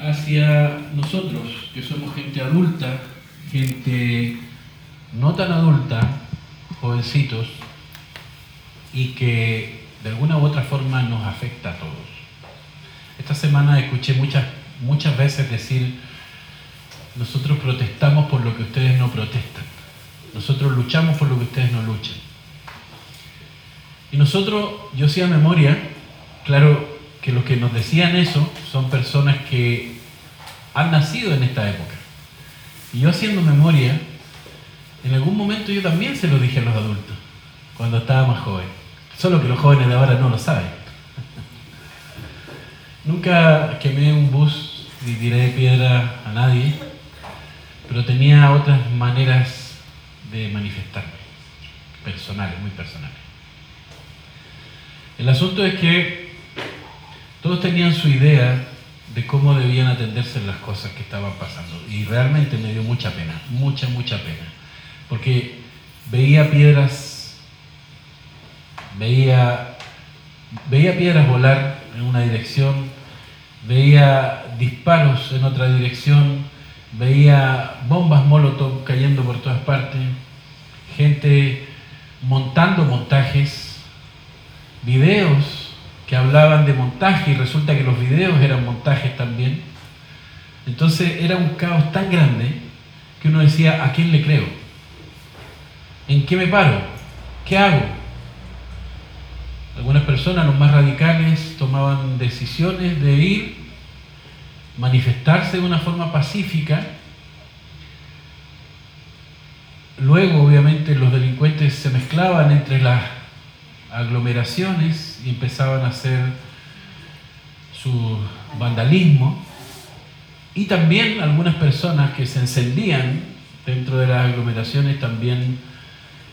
hacia nosotros, que somos gente adulta, gente no tan adulta, jovencitos, y que de alguna u otra forma nos afecta a todos. Esta semana escuché muchas, muchas veces decir, nosotros protestamos por lo que ustedes no protestan, nosotros luchamos por lo que ustedes no luchan. Y nosotros, yo hacía memoria, claro que los que nos decían eso son personas que han nacido en esta época. Y yo haciendo memoria, en algún momento yo también se lo dije a los adultos, cuando estaba más joven. Solo que los jóvenes de ahora no lo saben. Nunca quemé un bus ni tiré de piedra a nadie, pero tenía otras maneras de manifestarme, personales, muy personales. El asunto es que todos tenían su idea de cómo debían atenderse las cosas que estaban pasando. Y realmente me dio mucha pena, mucha, mucha pena. Porque veía piedras, veía, veía piedras volar en una dirección, veía disparos en otra dirección, veía bombas molotov cayendo por todas partes, gente montando montajes, videos que hablaban de montaje y resulta que los videos eran montajes también. Entonces era un caos tan grande que uno decía, ¿a quién le creo? ¿En qué me paro? ¿Qué hago? Algunas personas, los más radicales, tomaban decisiones de ir, manifestarse de una forma pacífica. Luego, obviamente, los delincuentes se mezclaban entre las aglomeraciones y empezaban a hacer su vandalismo. Y también algunas personas que se encendían dentro de las aglomeraciones también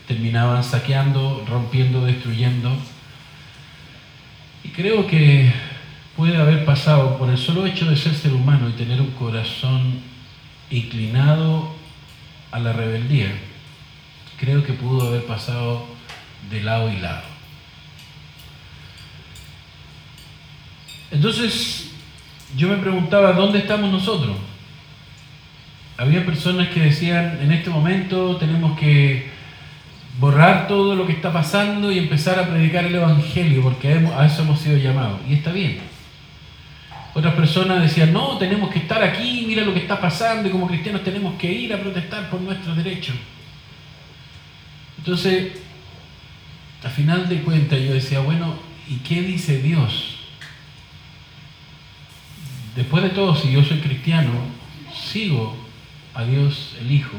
terminaban saqueando, rompiendo, destruyendo. Y creo que puede haber pasado por el solo hecho de ser ser humano y tener un corazón inclinado a la rebeldía, creo que pudo haber pasado de lado y lado. Entonces, yo me preguntaba, ¿dónde estamos nosotros? Había personas que decían, en este momento tenemos que borrar todo lo que está pasando y empezar a predicar el Evangelio, porque a eso hemos sido llamados. Y está bien. Otras personas decían, no, tenemos que estar aquí, mira lo que está pasando y como cristianos tenemos que ir a protestar por nuestros derechos. Entonces, a final de cuentas yo decía, bueno, ¿y qué dice Dios? Después de todo, si yo soy cristiano, sigo a Dios el Hijo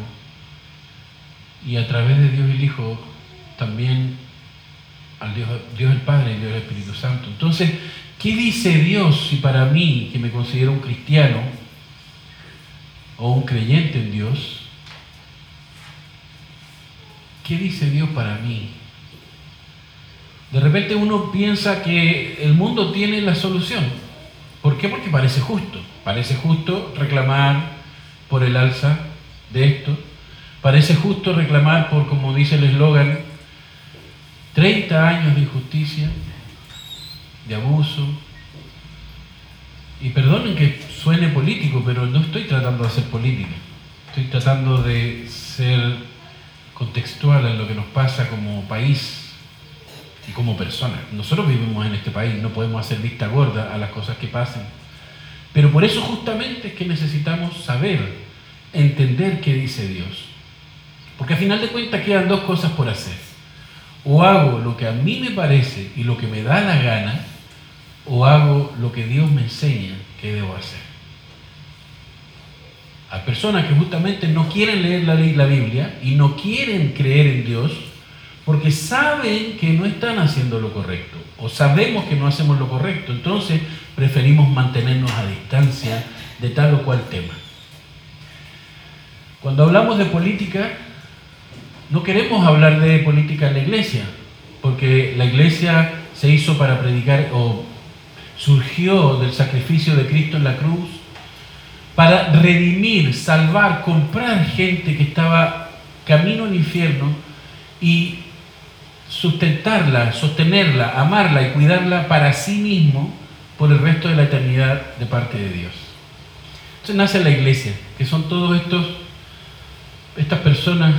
y a través de Dios el Hijo también al Dios, Dios el Padre y Dios el Espíritu Santo. Entonces, ¿qué dice Dios si para mí, que me considero un cristiano o un creyente en Dios, ¿qué dice Dios para mí? De repente uno piensa que el mundo tiene la solución. ¿Por qué? Porque parece justo. Parece justo reclamar por el alza de esto. Parece justo reclamar por, como dice el eslogan, 30 años de injusticia, de abuso. Y perdonen que suene político, pero no estoy tratando de hacer política. Estoy tratando de ser contextual en lo que nos pasa como país como personas. Nosotros vivimos en este país, no podemos hacer vista gorda a las cosas que pasan. Pero por eso justamente es que necesitamos saber, entender qué dice Dios. Porque al final de cuentas quedan dos cosas por hacer. O hago lo que a mí me parece y lo que me da la gana, o hago lo que Dios me enseña que debo hacer. Hay personas que justamente no quieren leer la, la Biblia y no quieren creer en Dios porque saben que no están haciendo lo correcto o sabemos que no hacemos lo correcto, entonces preferimos mantenernos a distancia de tal o cual tema. Cuando hablamos de política, no queremos hablar de política en la iglesia, porque la iglesia se hizo para predicar o surgió del sacrificio de Cristo en la cruz para redimir, salvar, comprar gente que estaba camino al infierno y sustentarla, sostenerla, amarla y cuidarla para sí mismo por el resto de la eternidad de parte de Dios. nace la iglesia, que son todos estos, estas personas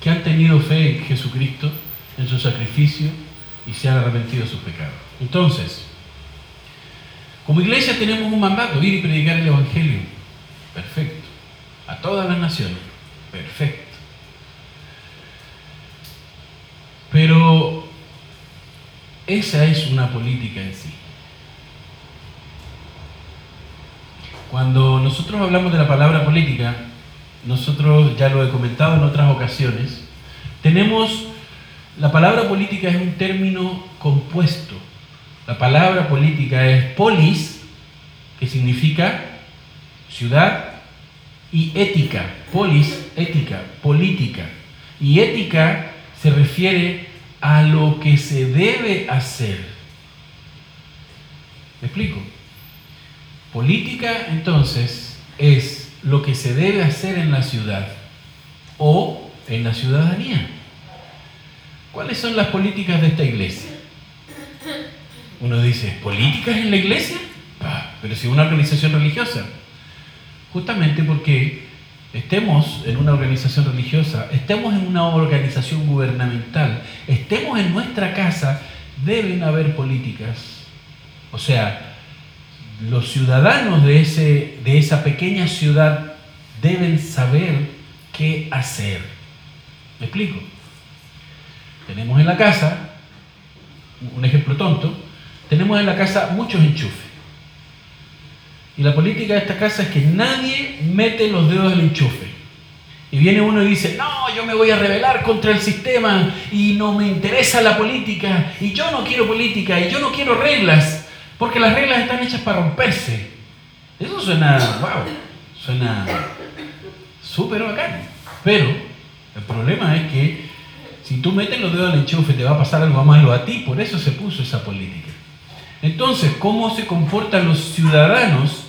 que han tenido fe en Jesucristo, en su sacrificio y se han arrepentido de sus pecados. Entonces, como iglesia tenemos un mandato, ir y predicar el Evangelio. Perfecto. A todas las naciones. Perfecto. Pero esa es una política en sí. Cuando nosotros hablamos de la palabra política, nosotros ya lo he comentado en otras ocasiones, tenemos, la palabra política es un término compuesto. La palabra política es polis, que significa ciudad, y ética, polis, ética, política. Y ética se refiere a lo que se debe hacer. ¿Me explico? Política, entonces, es lo que se debe hacer en la ciudad o en la ciudadanía. ¿Cuáles son las políticas de esta iglesia? Uno dice, ¿políticas en la iglesia? pero si una organización religiosa. Justamente porque estemos en una organización religiosa, estemos en una organización gubernamental, estemos en nuestra casa, deben haber políticas. O sea, los ciudadanos de, ese, de esa pequeña ciudad deben saber qué hacer. ¿Me explico? Tenemos en la casa, un ejemplo tonto, tenemos en la casa muchos enchufes. Y la política de esta casa es que nadie mete los dedos del enchufe. Y viene uno y dice, no, yo me voy a rebelar contra el sistema y no me interesa la política y yo no quiero política y yo no quiero reglas. Porque las reglas están hechas para romperse. Eso suena, wow, suena súper bacán. Pero el problema es que si tú metes los dedos al enchufe te va a pasar algo malo a ti, por eso se puso esa política. Entonces, ¿cómo se comportan los ciudadanos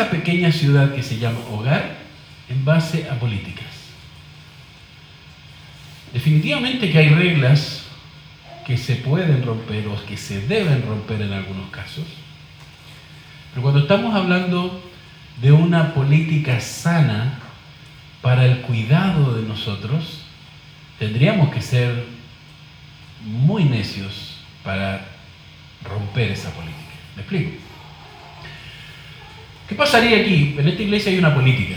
esa pequeña ciudad que se llama hogar en base a políticas? Definitivamente que hay reglas que se pueden romper o que se deben romper en algunos casos. Pero cuando estamos hablando de una política sana para el cuidado de nosotros, tendríamos que ser muy necios para romper esa política. ¿Me explico? ¿Qué pasaría aquí? En esta iglesia hay una política.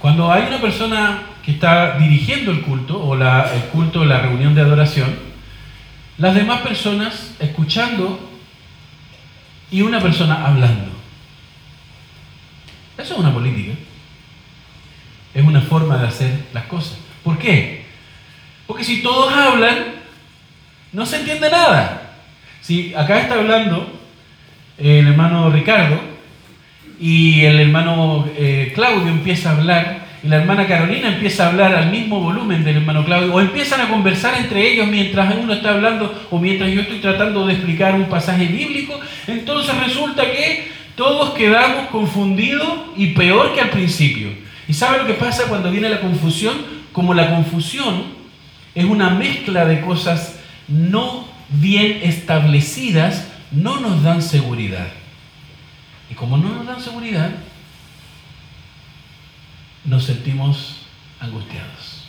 Cuando hay una persona que está dirigiendo el culto o el culto, la reunión de adoración, las demás personas escuchando y una persona hablando. Eso es una política. Es una forma de hacer las cosas. ¿Por qué? Porque si todos hablan, no se entiende nada. Si acá está hablando el hermano Ricardo y el hermano eh, Claudio empieza a hablar, y la hermana Carolina empieza a hablar al mismo volumen del hermano Claudio, o empiezan a conversar entre ellos mientras uno está hablando o mientras yo estoy tratando de explicar un pasaje bíblico, entonces resulta que todos quedamos confundidos y peor que al principio. ¿Y sabe lo que pasa cuando viene la confusión? Como la confusión es una mezcla de cosas no bien establecidas, no nos dan seguridad. Y como no nos dan seguridad, nos sentimos angustiados.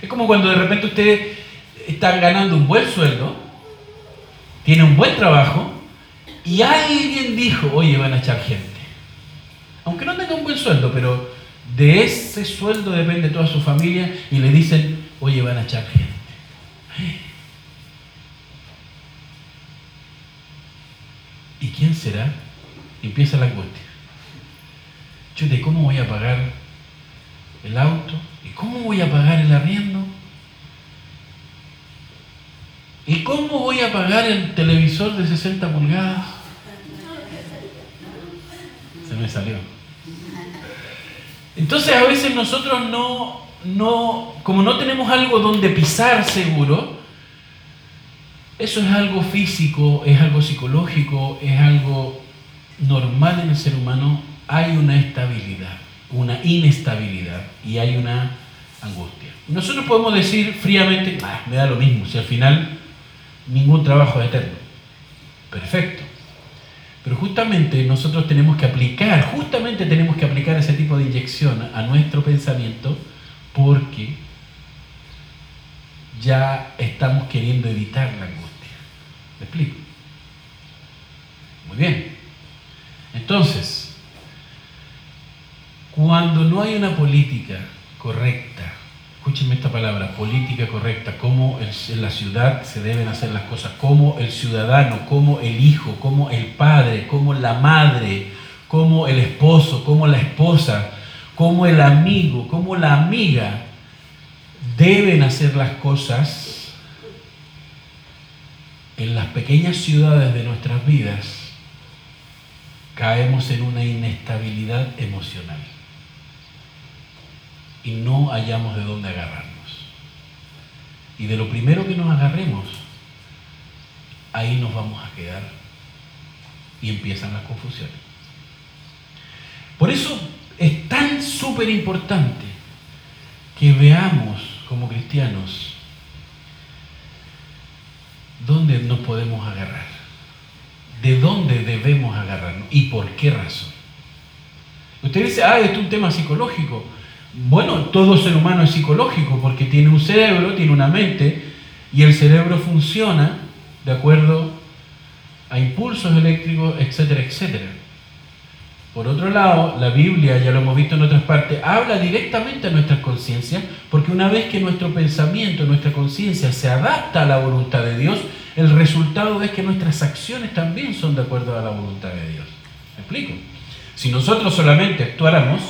Es como cuando de repente ustedes están ganando un buen sueldo, tiene un buen trabajo, y alguien dijo, oye, van a echar gente. Aunque no tenga un buen sueldo, pero de ese sueldo depende toda su familia, y le dicen, oye, van a echar gente. ¿Y quién será? Empieza la angustia. Chute, ¿cómo voy a pagar el auto? ¿Y cómo voy a pagar el arriendo? ¿Y cómo voy a pagar el televisor de 60 pulgadas? Se me salió. Entonces a veces nosotros no, no, como no tenemos algo donde pisar seguro, eso es algo físico, es algo psicológico, es algo normal en el ser humano hay una estabilidad, una inestabilidad y hay una angustia. Nosotros podemos decir fríamente, me da lo mismo, si al final ningún trabajo es eterno. Perfecto. Pero justamente nosotros tenemos que aplicar, justamente tenemos que aplicar ese tipo de inyección a nuestro pensamiento porque ya estamos queriendo evitar la angustia. ¿Me explico? Muy bien. Entonces, cuando no hay una política correcta, escúchenme esta palabra, política correcta, cómo en la ciudad se deben hacer las cosas, cómo el ciudadano, cómo el hijo, cómo el padre, cómo la madre, cómo el esposo, cómo la esposa, cómo el amigo, cómo la amiga deben hacer las cosas en las pequeñas ciudades de nuestras vidas, caemos en una inestabilidad emocional y no hallamos de dónde agarrarnos. Y de lo primero que nos agarremos, ahí nos vamos a quedar y empiezan las confusiones. Por eso es tan súper importante que veamos como cristianos dónde nos podemos agarrar, de dónde debemos agarrarnos y por qué razón. Usted dice, ah, esto es un tema psicológico. Bueno, todo ser humano es psicológico porque tiene un cerebro, tiene una mente y el cerebro funciona de acuerdo a impulsos eléctricos, etcétera, etcétera. Por otro lado, la Biblia, ya lo hemos visto en otras partes, habla directamente a nuestras conciencias, porque una vez que nuestro pensamiento, nuestra conciencia se adapta a la voluntad de Dios, el resultado es que nuestras acciones también son de acuerdo a la voluntad de Dios. ¿Me explico? Si nosotros solamente actuáramos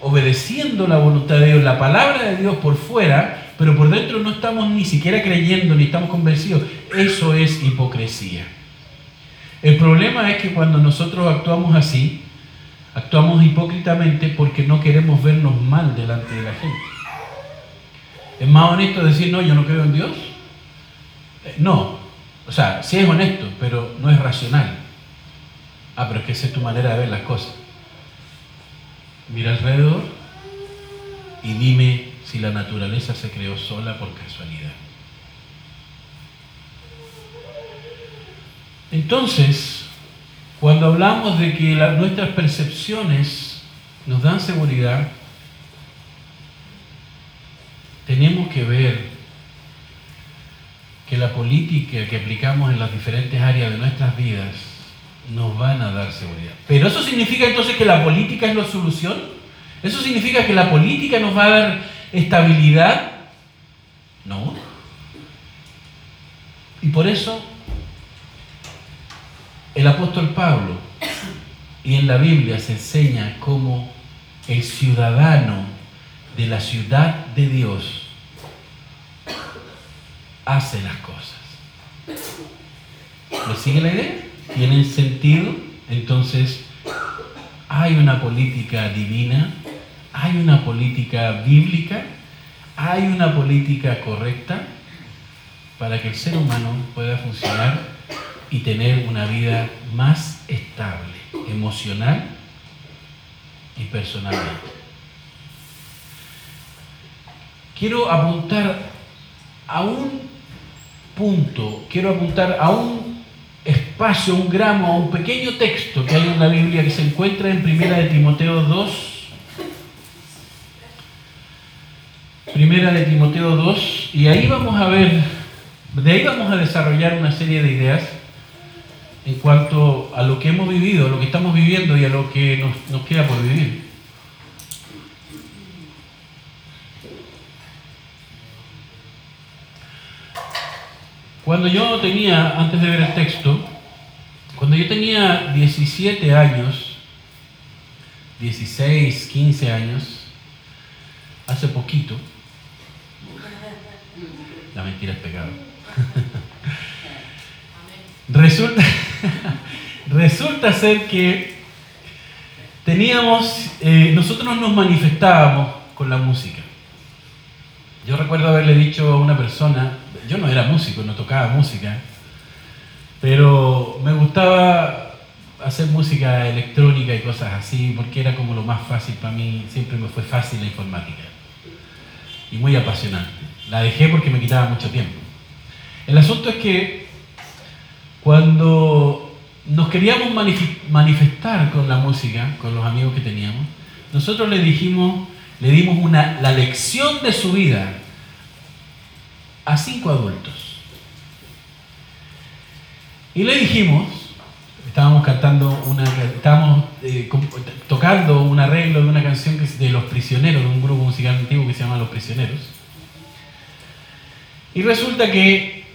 obedeciendo la voluntad de Dios, la palabra de Dios por fuera, pero por dentro no estamos ni siquiera creyendo ni estamos convencidos. Eso es hipocresía. El problema es que cuando nosotros actuamos así, actuamos hipócritamente porque no queremos vernos mal delante de la gente. ¿Es más honesto decir, no, yo no creo en Dios? Eh, no, o sea, sí es honesto, pero no es racional. Ah, pero es que esa es tu manera de ver las cosas. Mira alrededor y dime si la naturaleza se creó sola por casualidad. Entonces, cuando hablamos de que nuestras percepciones nos dan seguridad, tenemos que ver que la política que aplicamos en las diferentes áreas de nuestras vidas nos van a dar seguridad. Pero eso significa entonces que la política es la solución. Eso significa que la política nos va a dar estabilidad. No. Y por eso el apóstol Pablo y en la Biblia se enseña cómo el ciudadano de la ciudad de Dios hace las cosas. ¿Me sigue la idea? tienen sentido, entonces hay una política divina, hay una política bíblica, hay una política correcta para que el ser humano pueda funcionar y tener una vida más estable, emocional y personalmente. Quiero apuntar a un punto, quiero apuntar a un espacio, un gramo, un pequeño texto que hay en la Biblia que se encuentra en Primera de Timoteo 2. Primera de Timoteo 2, y ahí vamos a ver, de ahí vamos a desarrollar una serie de ideas en cuanto a lo que hemos vivido, a lo que estamos viviendo y a lo que nos, queda por vivir. Cuando yo tenía, antes de ver el texto, cuando yo tenía 17 años, 16, 15 años, hace poquito, la mentira es pecado. resulta, resulta ser que teníamos, eh, nosotros nos manifestábamos con la música. Yo recuerdo haberle dicho a una persona, yo no era músico, no tocaba música, pero me gustaba hacer música electrónica y cosas así, porque era como lo más fácil para mí, siempre me fue fácil la informática y muy apasionante. La dejé porque me quitaba mucho tiempo. El asunto es que cuando nos queríamos manifestar con la música, con los amigos que teníamos, nosotros le dijimos, le dimos la lección de su vida a cinco adultos. Y le dijimos, estábamos cantando una, estábamos eh, tocando un arreglo de una canción de Los Prisioneros, de un grupo musical antiguo que se llama Los Prisioneros. Y resulta que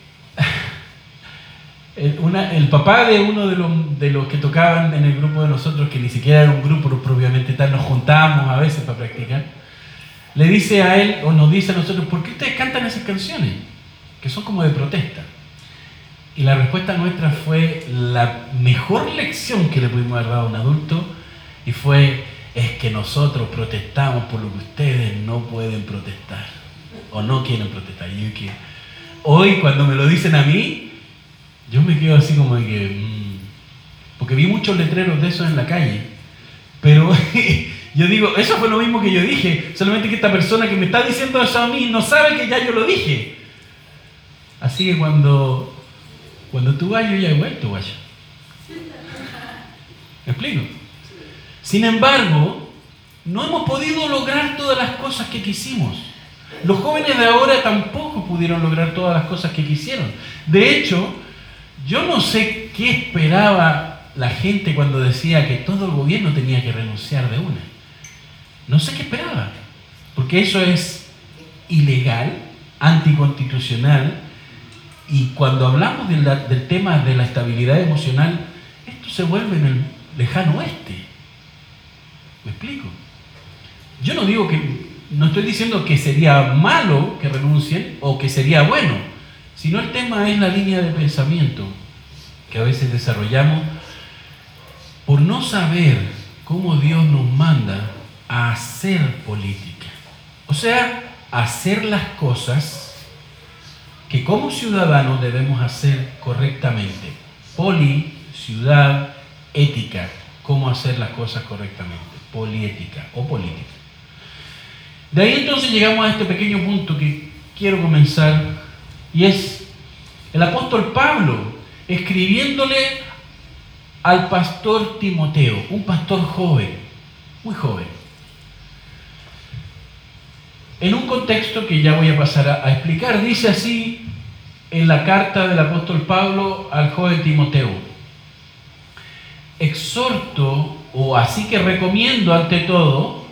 el, papá de uno de los, de los que tocaban en el grupo de nosotros, que ni siquiera era un grupo propiamente tal, nos juntábamos a veces para practicar, le dice a él o nos dice a nosotros, ¿por qué ustedes cantan esas canciones? Que son como de protesta. Y la respuesta nuestra fue la mejor lección que le pudimos haber dado a un adulto y fue, es que nosotros protestamos por lo que ustedes no pueden protestar o no quieren protestar. Y que hoy cuando me lo dicen a mí, yo me quedo así como de que... Mm, porque vi muchos letreros de esos en la calle. Pero yo digo, eso fue lo mismo que yo dije. Solamente que esta persona que me está diciendo eso a mí no sabe que ya yo lo dije. Así que cuando, cuando tú vayas, yo ya he vuelto, vaya. ¿Me explico? Sin embargo, no hemos podido lograr todas las cosas que quisimos. Los jóvenes de ahora tampoco pudieron lograr todas las cosas que quisieron. De hecho, yo no sé qué esperaba la gente cuando decía que todo el gobierno tenía que renunciar de una. No sé qué esperaba, porque eso es ilegal, anticonstitucional, y cuando hablamos del tema de la estabilidad emocional, esto se vuelve en el lejano oeste. ¿Me explico? Yo no digo que, no estoy diciendo que sería malo que renuncien o que sería bueno sino el tema es la línea de pensamiento que a veces desarrollamos por no saber cómo Dios nos manda a hacer política. O sea, hacer las cosas que como ciudadanos debemos hacer correctamente. Poli, ciudad, ética, cómo hacer las cosas correctamente. Poliética o política. De ahí entonces llegamos a este pequeño punto que quiero comenzar y es el apóstol Pablo escribiéndole al pastor Timoteo, un pastor joven, muy joven. En un contexto que ya voy a pasar a, explicar, dice así en la carta del apóstol Pablo al joven Timoteo. Exhorto, o así que recomiendo ante todo,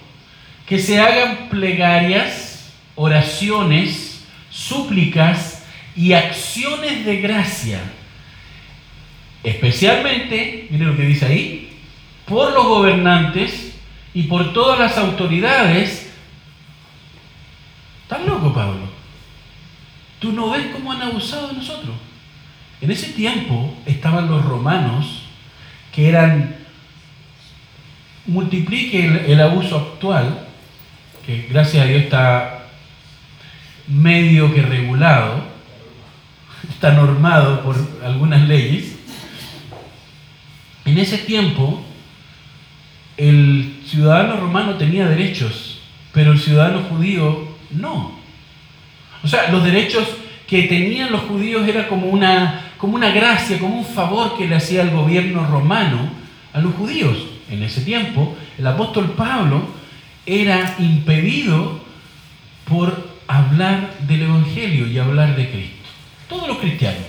que se hagan plegarias, oraciones, súplicas, y acciones de gracia, especialmente, miren lo que dice ahí, por los gobernantes y por todas las autoridades. ¿Estás loco, Pablo? ¿Tú no ves cómo han abusado de nosotros? En ese tiempo estaban los romanos que eran, multiplique el, el abuso actual, que gracias a Dios está medio que regulado, está normado por algunas leyes, en ese tiempo el ciudadano romano tenía derechos, pero el ciudadano judío no. O sea, los derechos que tenían los judíos era como una, como una gracia, como un favor que le hacía el gobierno romano a los judíos. En ese tiempo, el apóstol Pablo era impedido por hablar del Evangelio y hablar de Cristo todos los cristianos.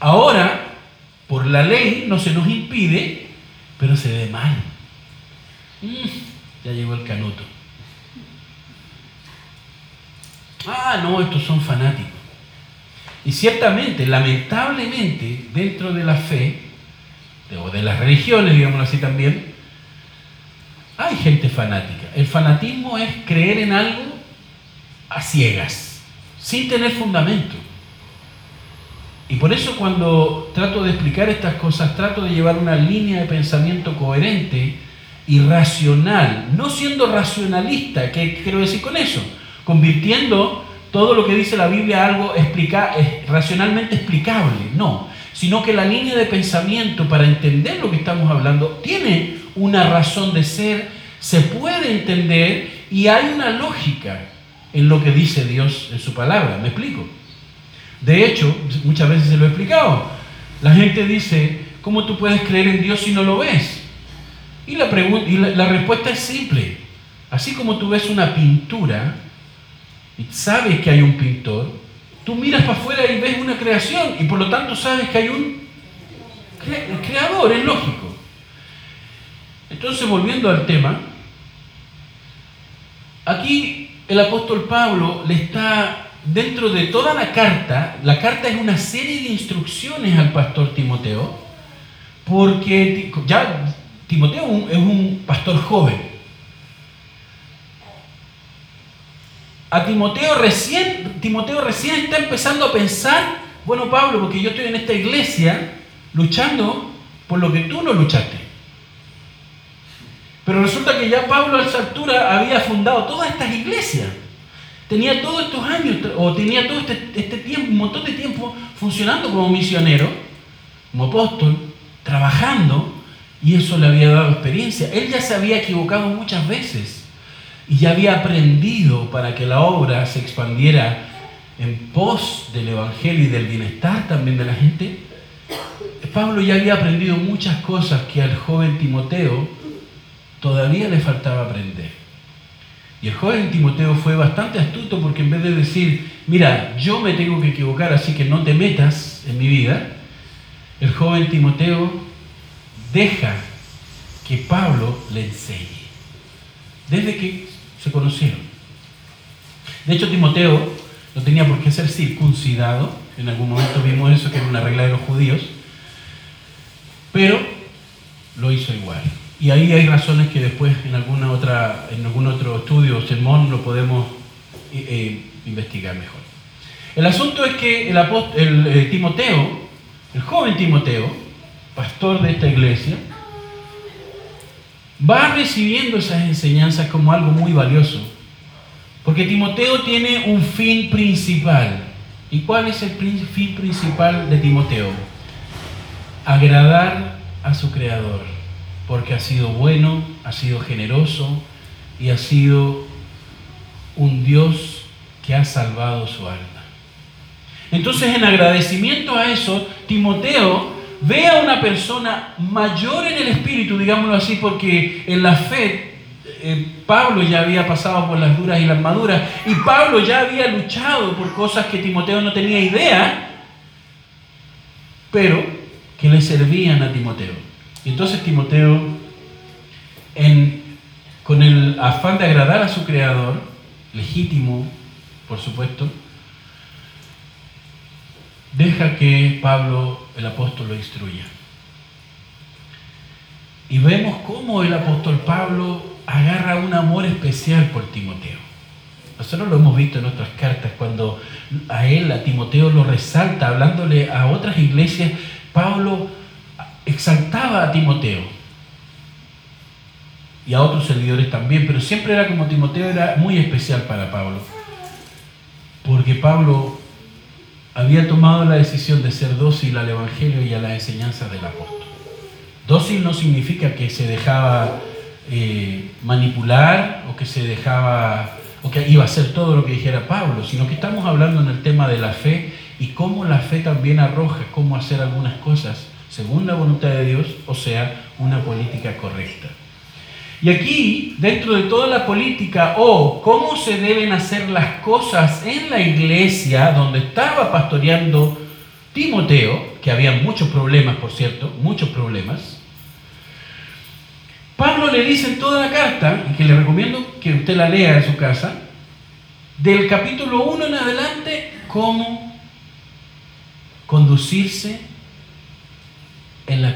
Ahora, por la ley no se nos impide, pero se ve mal. Mm, ya llegó el canuto. Ah, no, estos son fanáticos. Y ciertamente, lamentablemente, dentro de la fe, o de las religiones, digámoslo así también, hay gente fanática. El fanatismo es creer en algo a ciegas sin tener fundamento. Y por eso cuando trato de explicar estas cosas, trato de llevar una línea de pensamiento coherente y racional, no siendo racionalista, ¿qué quiero decir con eso? Convirtiendo todo lo que dice la Biblia algo explica, racionalmente explicable, no, sino que la línea de pensamiento para entender lo que estamos hablando tiene una razón de ser, se puede entender y hay una lógica en lo que dice Dios en su palabra. ¿Me explico? De hecho, muchas veces se lo he explicado. La gente dice, ¿cómo tú puedes creer en Dios si no lo ves? Y la, y la respuesta es simple. Así como tú ves una pintura y sabes que hay un pintor, tú miras para afuera y ves una creación y por lo tanto sabes que hay un creador, es lógico. Entonces, volviendo al tema, aquí el apóstol Pablo le está, dentro de toda la carta, la carta es una serie de instrucciones al pastor Timoteo, porque ya Timoteo es un pastor joven. A Timoteo recién, Timoteo recién está empezando a pensar, bueno Pablo, porque yo estoy en esta iglesia luchando por lo que tú no luchaste. Pero resulta que ya Pablo a esa altura había fundado todas estas iglesias. Tenía todos estos años, o tenía todo este, este tiempo, un montón de tiempo funcionando como misionero, como apóstol, trabajando, y eso le había dado experiencia. Él ya se había equivocado muchas veces y ya había aprendido para que la obra se expandiera en pos del Evangelio y del bienestar también de la gente. Pablo ya había aprendido muchas cosas que al joven Timoteo todavía le faltaba aprender. Y el joven Timoteo fue bastante astuto porque en vez de decir, mira, yo me tengo que equivocar, así que no te metas en mi vida, el joven Timoteo deja que Pablo le enseñe. Desde que se conocieron. De hecho, Timoteo no tenía por qué ser circuncidado. En algún momento vimos eso, que era una regla de los judíos. Pero lo hizo igual. Y ahí hay razones que después en, alguna otra, en algún otro estudio o sermón lo podemos eh, eh, investigar mejor. El asunto es que el, eh, Timoteo, el joven Timoteo, pastor de esta iglesia, va recibiendo esas enseñanzas como algo muy valioso. Porque Timoteo tiene un fin principal. ¿Y cuál es el fin principal de Timoteo? Agradar a su Creador porque ha sido bueno, ha sido generoso y ha sido un Dios que ha salvado su alma. Entonces, en agradecimiento a eso, Timoteo ve a una persona mayor en el espíritu, digámoslo así, porque en la fe eh, Pablo ya había pasado por las duras y las maduras, y Pablo ya había luchado por cosas que Timoteo no tenía idea, pero que le servían a Timoteo. Entonces Timoteo, con el afán de agradar a su creador, legítimo, por supuesto, deja que Pablo, el apóstol, lo instruya. Y vemos cómo el apóstol Pablo agarra un amor especial por Timoteo. Nosotros lo hemos visto en otras cartas, cuando a él, a Timoteo, lo resalta, hablándole a otras iglesias, Pablo exaltaba a Timoteo y a otros servidores también, pero siempre era como Timoteo era muy especial para Pablo, porque Pablo había tomado la decisión de ser dócil al Evangelio y a la enseñanza del apóstol. Dócil no significa que se dejaba eh, manipular o que se dejaba o que iba a hacer todo lo que dijera Pablo, sino que estamos hablando en el tema de la fe y cómo la fe también arroja cómo hacer algunas cosas según la voluntad de Dios, o sea, una política correcta. Y aquí, dentro de toda la política o cómo se deben hacer las cosas en la iglesia donde estaba pastoreando Timoteo, que había muchos problemas, por cierto, muchos problemas, Pablo le dice en toda la carta, y que le recomiendo que usted la lea en su casa, del capítulo 1 en adelante, cómo conducirse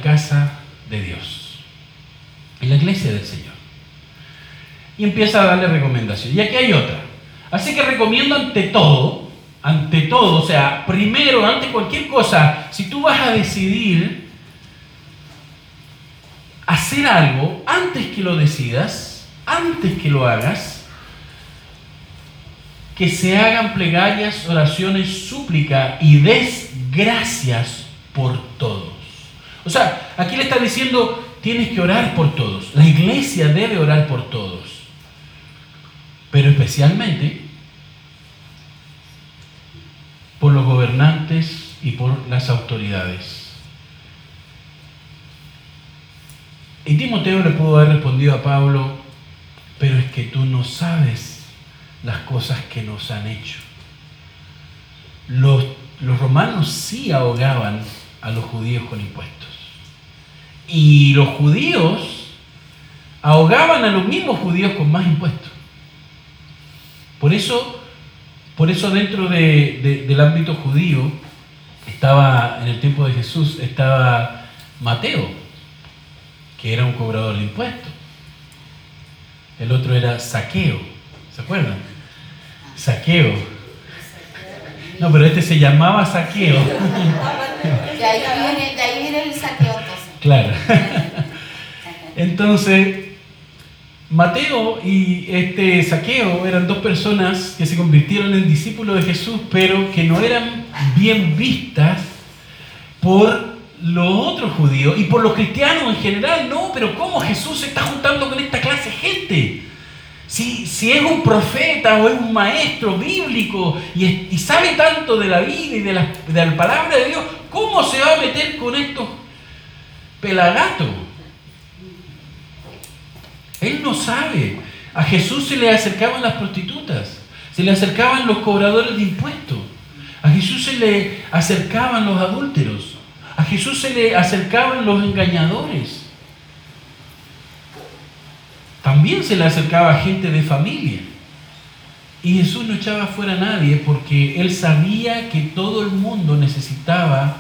casa de Dios, en la iglesia del Señor. Y empieza a darle recomendación. Y aquí hay otra. Así que recomiendo ante todo, ante todo, o sea, primero, ante cualquier cosa, si tú vas a decidir hacer algo, antes que lo decidas, antes que lo hagas, que se hagan plegarias, oraciones, súplica y desgracias por todos. O sea, aquí le está diciendo, tienes que orar por todos. La iglesia debe orar por todos. Pero especialmente por los gobernantes y por las autoridades. Y Timoteo le pudo haber respondido a Pablo, pero es que tú no sabes las cosas que nos han hecho. Los, los romanos sí ahogaban a los judíos con impuestos. Y los judíos ahogaban a los mismos judíos con más impuestos. Por eso, por eso dentro del ámbito judío, estaba en el tiempo de Jesús, estaba Mateo, que era un cobrador de impuestos. El otro era Saqueo, ¿se acuerdan? Saqueo. No, pero este se llamaba Saqueo. De ahí viene, de ahí viene el saqueo. Claro. Entonces, Mateo y este Saqueo eran dos personas que se convirtieron en discípulos de Jesús, pero que no eran bien vistas por los otros judíos y por los cristianos en general. No, pero ¿cómo Jesús se está juntando con esta clase de gente? Si, si es un profeta o es un maestro bíblico y, sabe tanto de la vida y de la, de la palabra de Dios, ¿cómo se va a meter con estos pelagatos? Él no sabe. A Jesús se le acercaban las prostitutas, se le acercaban los cobradores de impuestos, a Jesús se le acercaban los adúlteros, a Jesús se le acercaban los engañadores. También se le acercaba gente de familia. Y Jesús no echaba fuera a nadie porque él sabía que todo el mundo necesitaba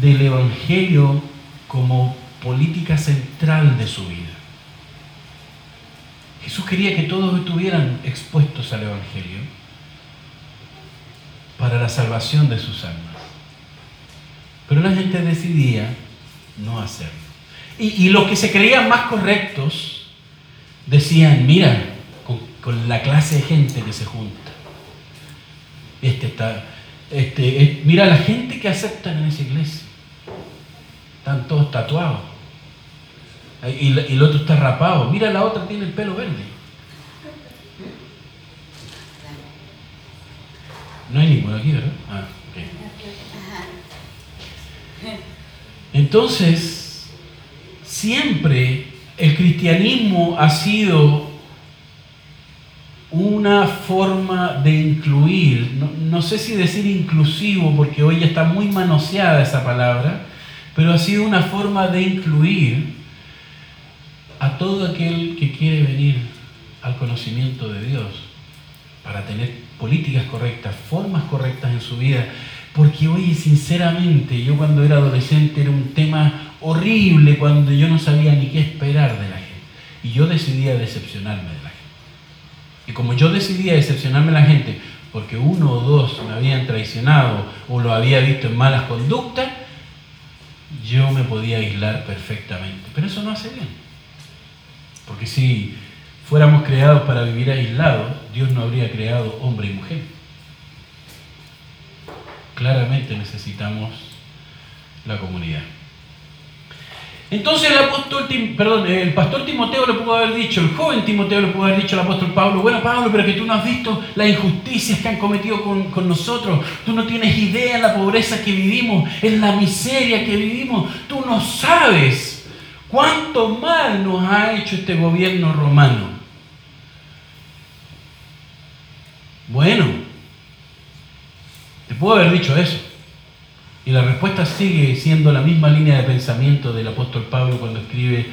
del Evangelio como política central de su vida. Jesús quería que todos estuvieran expuestos al Evangelio para la salvación de sus almas. Pero la gente decidía no hacerlo. Y, los que se creían más correctos decían, mira, con, la clase de gente que se junta. Este está, este, mira la gente que aceptan en esa iglesia. Están todos tatuados y, el otro está rapado. Mira, la otra tiene el pelo verde. No hay ninguno aquí, ¿verdad? Ah, ok. Entonces, siempre el cristianismo ha sido una forma de incluir, no, no, sé si decir inclusivo, porque hoy ya está muy manoseada esa palabra, pero ha sido una forma de incluir a todo aquel que quiere venir al conocimiento de Dios para tener políticas correctas, formas correctas en su vida. Porque oye, sinceramente, yo cuando era adolescente era un tema horrible cuando yo no sabía ni qué esperar de la gente. Y yo decidía decepcionarme de la gente. Y como yo decidía decepcionarme de la gente porque uno o dos me habían traicionado o lo había visto en malas conductas, yo me podía aislar perfectamente. Pero eso no hace bien. Porque si fuéramos creados para vivir aislados, Dios no habría creado hombre y mujer. Claramente necesitamos la comunidad. Entonces el apóstol, perdón, el pastor Timoteo le pudo haber dicho, el joven Timoteo le pudo haber dicho al apóstol Pablo, bueno Pablo, pero que tú no has visto las injusticias que han cometido con, con nosotros, tú no tienes idea de la pobreza que vivimos, en la miseria que vivimos, tú no sabes ¿Cuánto mal nos ha hecho este gobierno romano? Bueno, te puedo haber dicho eso. Y la respuesta sigue siendo la misma línea de pensamiento del apóstol Pablo cuando escribe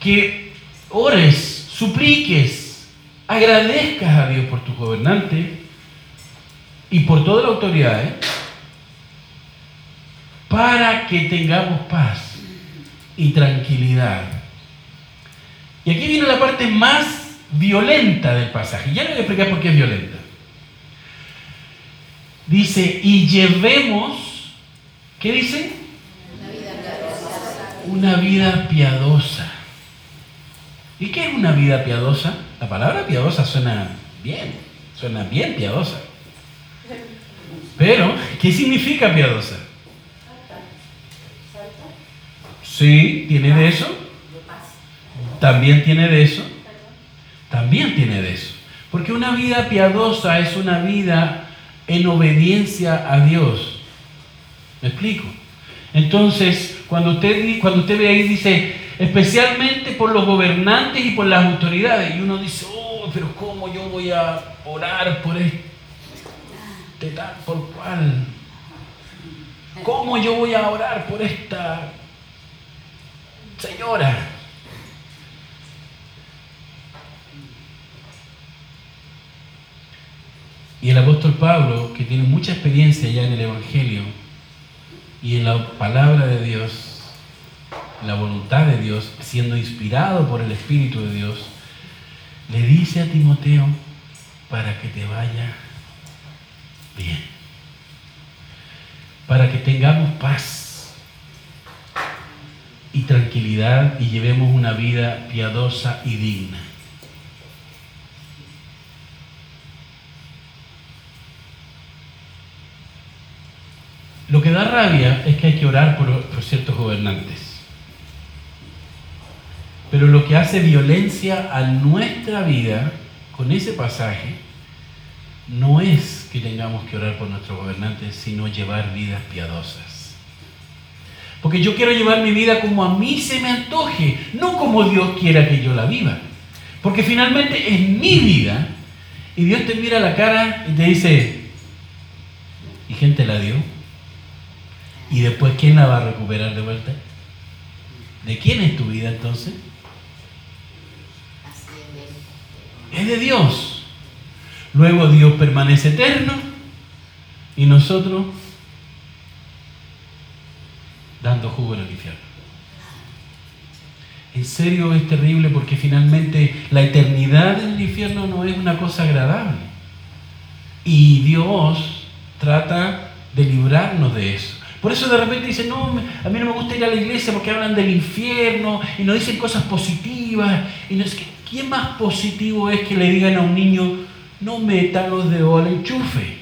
que ores, supliques, agradezcas a Dios por tu gobernante y por toda la autoridad, ¿eh? para que tengamos paz y tranquilidad. Y aquí viene la parte más violenta del pasaje. Ya le voy a explicar por qué es violenta. Dice, y llevemos, ¿qué dice? Una vida piadosa. ¿Y qué es una vida piadosa? La palabra piadosa suena bien, suena bien piadosa. Pero, ¿qué significa piadosa? Sí, tiene de eso. También tiene de eso. También tiene de eso. Porque una vida piadosa es una vida en obediencia a Dios. ¿Me explico? Entonces, cuando usted, cuando usted ve ahí, dice, especialmente por los gobernantes y por las autoridades. Y uno dice, oh, pero ¿cómo yo voy a orar por este tal, por cual? ¿Cómo yo voy a orar por esta señora? Y el apóstol Pablo, que tiene mucha experiencia ya en el Evangelio y en la palabra de Dios, la voluntad de Dios, siendo inspirado por el Espíritu de Dios, le dice a Timoteo para que te vaya bien, para que tengamos paz y tranquilidad y llevemos una vida piadosa y digna. Lo que da rabia es que hay que orar por, ciertos gobernantes. Pero lo que hace violencia a nuestra vida con ese pasaje no es que tengamos que orar por nuestros gobernantes, sino llevar vidas piadosas. Porque yo quiero llevar mi vida como a mí se me antoje, no como Dios quiera que yo la viva. Porque finalmente es mi vida y Dios te mira la cara y te dice, ¿y gente la dio? ¿Y después quién la va a recuperar de vuelta? ¿De quién es tu vida entonces? Es de Dios. Luego Dios permanece eterno y nosotros dando jugo en el infierno. En serio es terrible porque finalmente la eternidad en el infierno no es una cosa agradable. Y Dios trata de librarnos de eso. Por eso de repente dicen, no, a mí no me gusta ir a la iglesia porque hablan del infierno y nos dicen cosas positivas. Y es que, ¿Quién más positivo es que le digan a un niño, no meta los dedos al enchufe?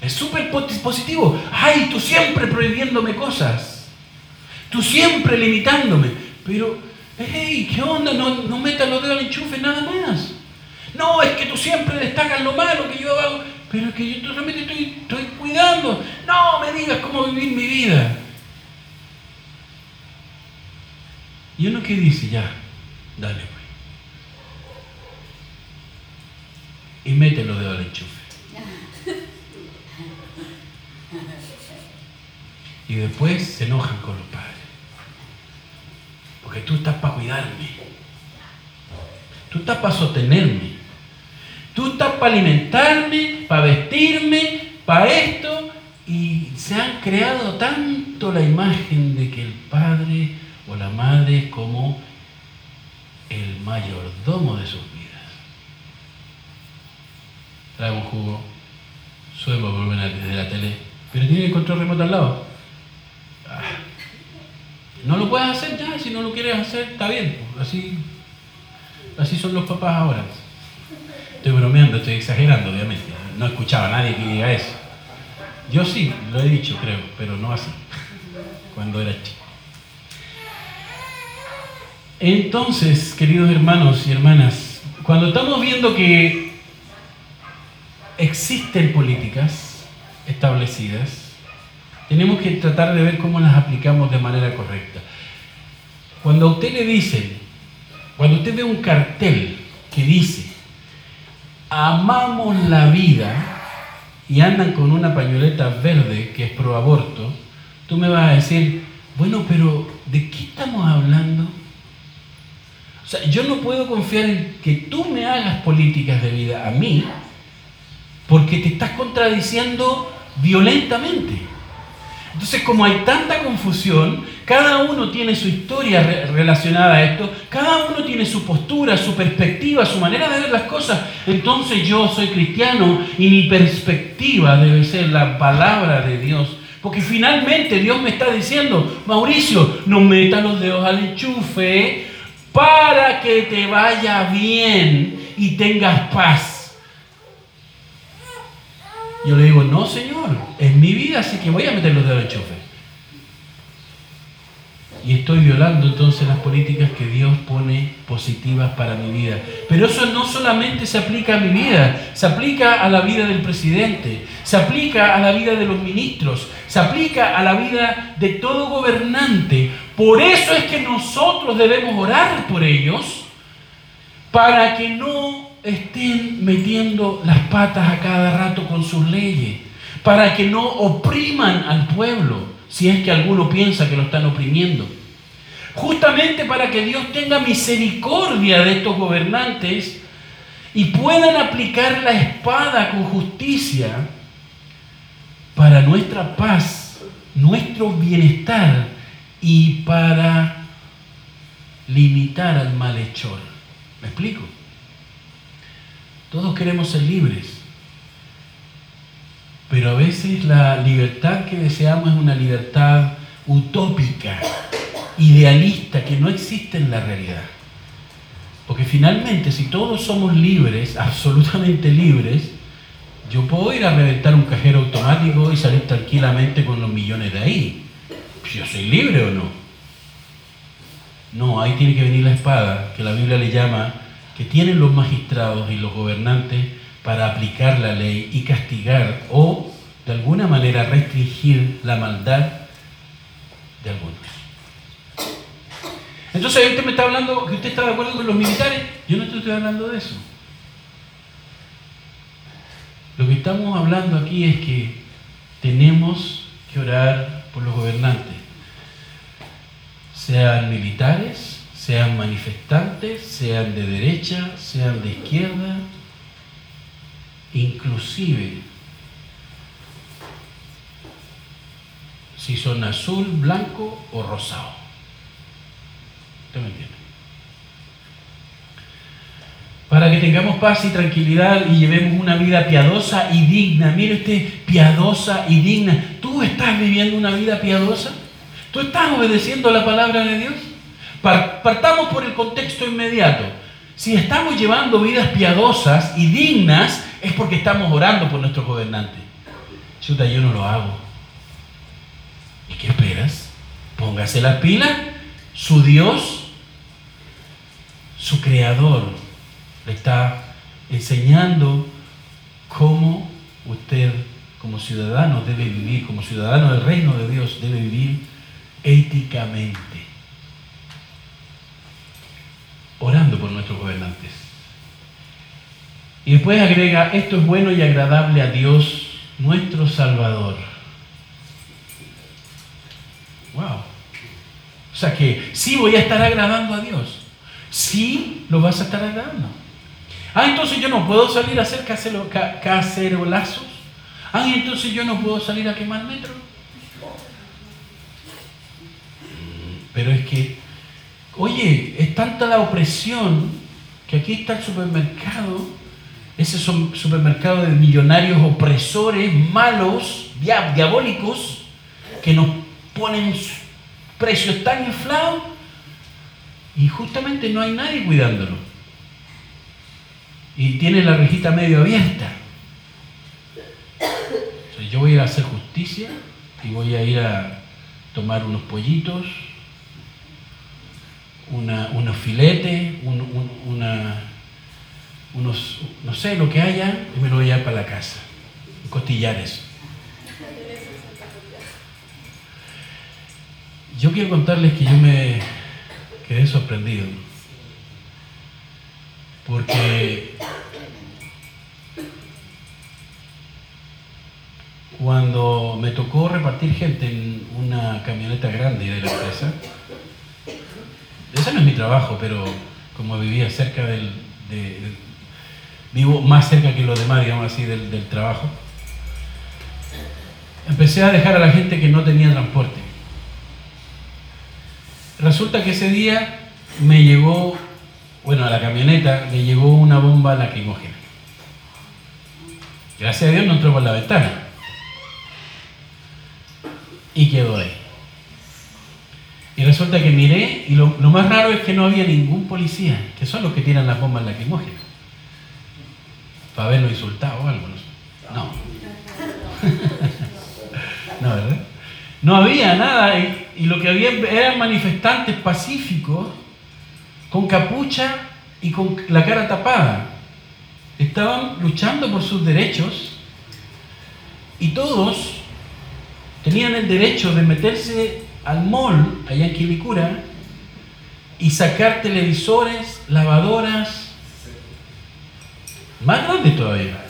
Es súper positivo. Ay, tú siempre prohibiéndome cosas. Tú siempre limitándome. Pero, hey, ¿qué onda? No, no metas los dedos al enchufe, nada más. No, es que tú siempre destacas lo malo que yo hago pero que yo estoy, estoy cuidando. No me digas cómo vivir mi vida. Y uno que dice, ya, dale, pues. Y mete los dedos al enchufe. Y después se enojan con los padres. Porque tú estás para cuidarme. Tú estás para sostenerme. Tú estás para alimentarme, para vestirme, para esto. Y se han creado tanto la imagen de que el padre o la madre es como el mayordomo de sus vidas. Traigo un jugo, suelo volver desde la tele, pero tiene el control remoto al lado. Ah. No lo puedes hacer ya, si no lo quieres hacer, está bien. Así, así son los papás ahora. Estoy bromeando, estoy exagerando, obviamente. No escuchaba a nadie que diga eso. Yo sí, lo he dicho, creo, pero no así, cuando era chico. Entonces, queridos hermanos y hermanas, cuando estamos viendo que existen políticas establecidas, tenemos que tratar de ver cómo las aplicamos de manera correcta. Cuando a usted le dicen, cuando usted ve un cartel que dice amamos la vida y andan con una pañoleta verde que es pro aborto, tú me vas a decir, bueno, pero ¿de qué estamos hablando? O sea, yo no puedo confiar en que tú me hagas políticas de vida a mí porque te estás contradiciendo violentamente. Entonces, como hay tanta confusión, cada uno tiene su historia relacionada a esto, cada uno tiene su postura, su perspectiva, su manera de ver las cosas. Entonces yo soy cristiano y mi perspectiva debe ser la palabra de Dios. Porque finalmente Dios me está diciendo, Mauricio, no metas los dedos al enchufe para que te vaya bien y tengas paz. Yo le digo, no, Señor, es mi vida, así que voy a meter los dedos al enchufe. y estoy violando entonces las políticas que Dios pone positivas para mi vida. Pero eso no solamente se aplica a mi vida, se aplica a la vida del presidente, se aplica a la vida de los ministros, se aplica a la vida de todo gobernante. Por eso es que nosotros debemos orar por ellos para que no estén metiendo las patas a cada rato con sus leyes, para que no opriman al pueblo si es que alguno piensa que lo están oprimiendo. Justamente para que Dios tenga misericordia de estos gobernantes y puedan aplicar la espada con justicia para nuestra paz, nuestro bienestar y para limitar al malhechor. ¿Me explico? Todos queremos ser libres. Pero a veces la libertad que deseamos es una libertad utópica, idealista, que no existe en la realidad. Porque finalmente, si todos somos libres, absolutamente libres, yo puedo ir a reventar un cajero automático y salir tranquilamente con los millones de ahí. ¿Yo soy libre o no? No, ahí tiene que venir la espada, que la Biblia le llama, que tienen los magistrados y los gobernantes para aplicar la ley y castigar o de alguna manera restringir la maldad de algunos. Entonces usted me está hablando que usted está de acuerdo con los militares. Yo no estoy hablando de eso. Lo que estamos hablando aquí es que tenemos que orar por los gobernantes, sean militares, sean manifestantes, sean de derecha, sean de izquierda, inclusive si son azul, blanco o rosado. ¿Usted me entiende? Para que tengamos paz y tranquilidad y llevemos una vida piadosa y digna. Mire usted, piadosa y digna. ¿Tú estás viviendo una vida piadosa? ¿Tú estás obedeciendo la palabra de Dios? Partamos por el contexto inmediato. Si estamos llevando vidas piadosas y dignas, es porque estamos orando por nuestros gobernantes. Chuta, yo no lo hago. ¿Y qué esperas? Póngase la pila. Su Dios, su Creador, le está enseñando cómo usted como ciudadano debe vivir, como ciudadano del reino de Dios debe vivir éticamente, orando por nuestros gobernantes. Y después agrega, esto es bueno y agradable a Dios, nuestro Salvador. Wow. O sea que sí voy a estar agradando a Dios. Sí lo vas a estar agradando. Ah, entonces yo no puedo salir a hacer cacerolazos. Ah, entonces yo no puedo salir a quemar metro. Pero es que, oye, es tanta la opresión que aquí está el supermercado, ese supermercado de millonarios opresores, malos, diabólicos, que nos ponen precios tan inflados y justamente no hay nadie cuidándolo. Y tiene la rejita medio abierta. yo voy a hacer justicia y voy a ir a tomar unos pollitos, unos filetes, una, unos, no sé, lo que haya, y me lo voy a llevar para la casa. Costillares. Yo quiero contarles que yo me quedé sorprendido. Porque cuando me tocó repartir gente en una camioneta grande de la empresa, ese no es mi trabajo, pero como vivía cerca del, vivo más cerca que los demás, digamos así, del, del trabajo, empecé a dejar a la gente que no tenía transporte. Resulta que ese día me llegó, bueno, a la camioneta le llegó una bomba lacrimógena. Gracias a Dios no entró por la ventana. Y quedó ahí. Y resulta que miré, y lo, más raro es que no había ningún policía, que son los que tiran las bombas lacrimógenas. Para haberlo insultado o algo. No. no, ¿verdad? No había nada. ahí y lo que había eran manifestantes pacíficos con capucha y con la cara tapada. Estaban luchando por sus derechos y todos tenían el derecho de meterse al mall allá en Quilicura y sacar televisores, lavadoras, más grandes todavía.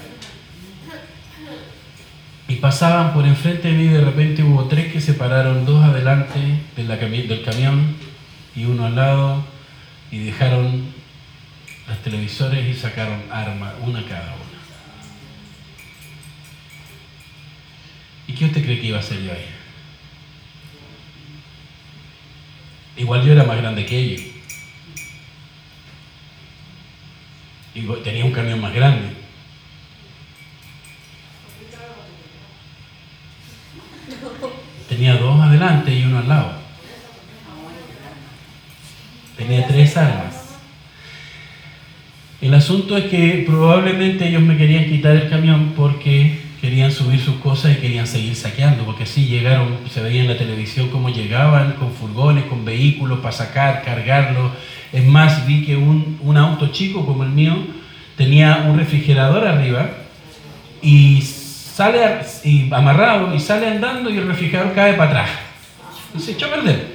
Y pasaban por enfrente de mí y de repente hubo tres que se pararon, dos adelante del camión y uno al lado, y dejaron los televisores y sacaron armas, una cada una. ¿Y qué usted cree que iba a hacer yo ahí? Igual yo era más grande que ellos. Y tenía un camión más grande. Tenía dos adelante y uno al lado. Tenía tres armas. El asunto es que probablemente ellos me querían quitar el camión porque querían subir sus cosas y querían seguir saqueando, porque así llegaron, se veía en la televisión cómo llegaban con furgones, con vehículos para sacar, cargarlo. Es más, vi que un, un auto chico como el mío tenía un refrigerador arriba y sale y amarrado y sale andando y el refrigerador cae para atrás. Y se echó a perder.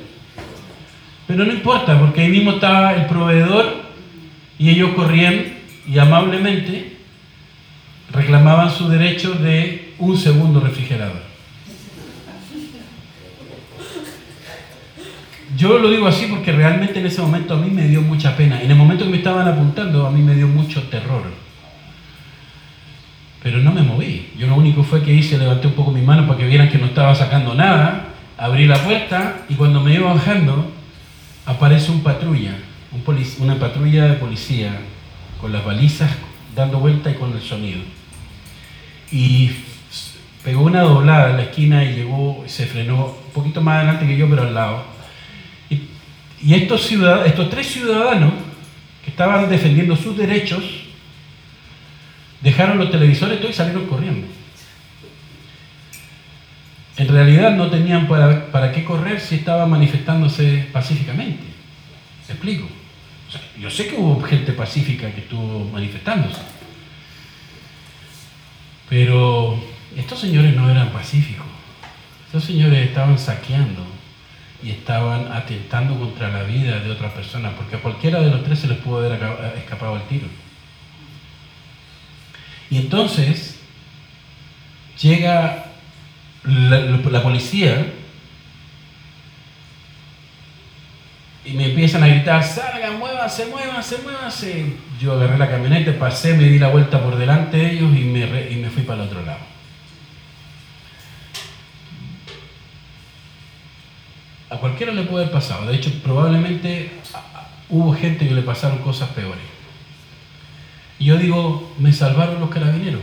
Pero no importa, porque ahí mismo estaba el proveedor y ellos corrían y amablemente reclamaban su derecho de un segundo refrigerador. Yo lo digo así porque realmente en ese momento a mí me dio mucha pena. En el momento que me estaban apuntando a mí me dio mucho terror. Pero no me moví. Yo lo único fue que hice, levanté un poco mi mano para que vieran que no estaba sacando nada. Abrí la puerta y cuando me iba bajando aparece un patrulla, una patrulla de policía con las balizas dando vuelta y con el sonido y pegó una doblada en la esquina y llegó, se frenó un poquito más adelante que yo, pero al lado. Y, estos, ciudadanos, estos tres ciudadanos que estaban defendiendo sus derechos, dejaron los televisores y salieron corriendo. En realidad no tenían para, para qué correr si estaban manifestándose pacíficamente. ¿Me explico? yo sé que hubo gente pacífica que estuvo manifestándose pero estos señores no eran pacíficos. Estos señores estaban saqueando y estaban atentando contra la vida de otras personas, porque a cualquiera de los tres se les pudo haber escapado el tiro. Y entonces llega la, la policía y me empiezan a gritar, salgan, muévanse, muévanse, muévanse. Yo agarré la camioneta, pasé, me di la vuelta por delante de ellos y me, y me fui para el otro lado. A cualquiera le puede haber pasado. De hecho, probablemente hubo gente que le pasaron cosas peores. Y yo digo, me salvaron los carabineros.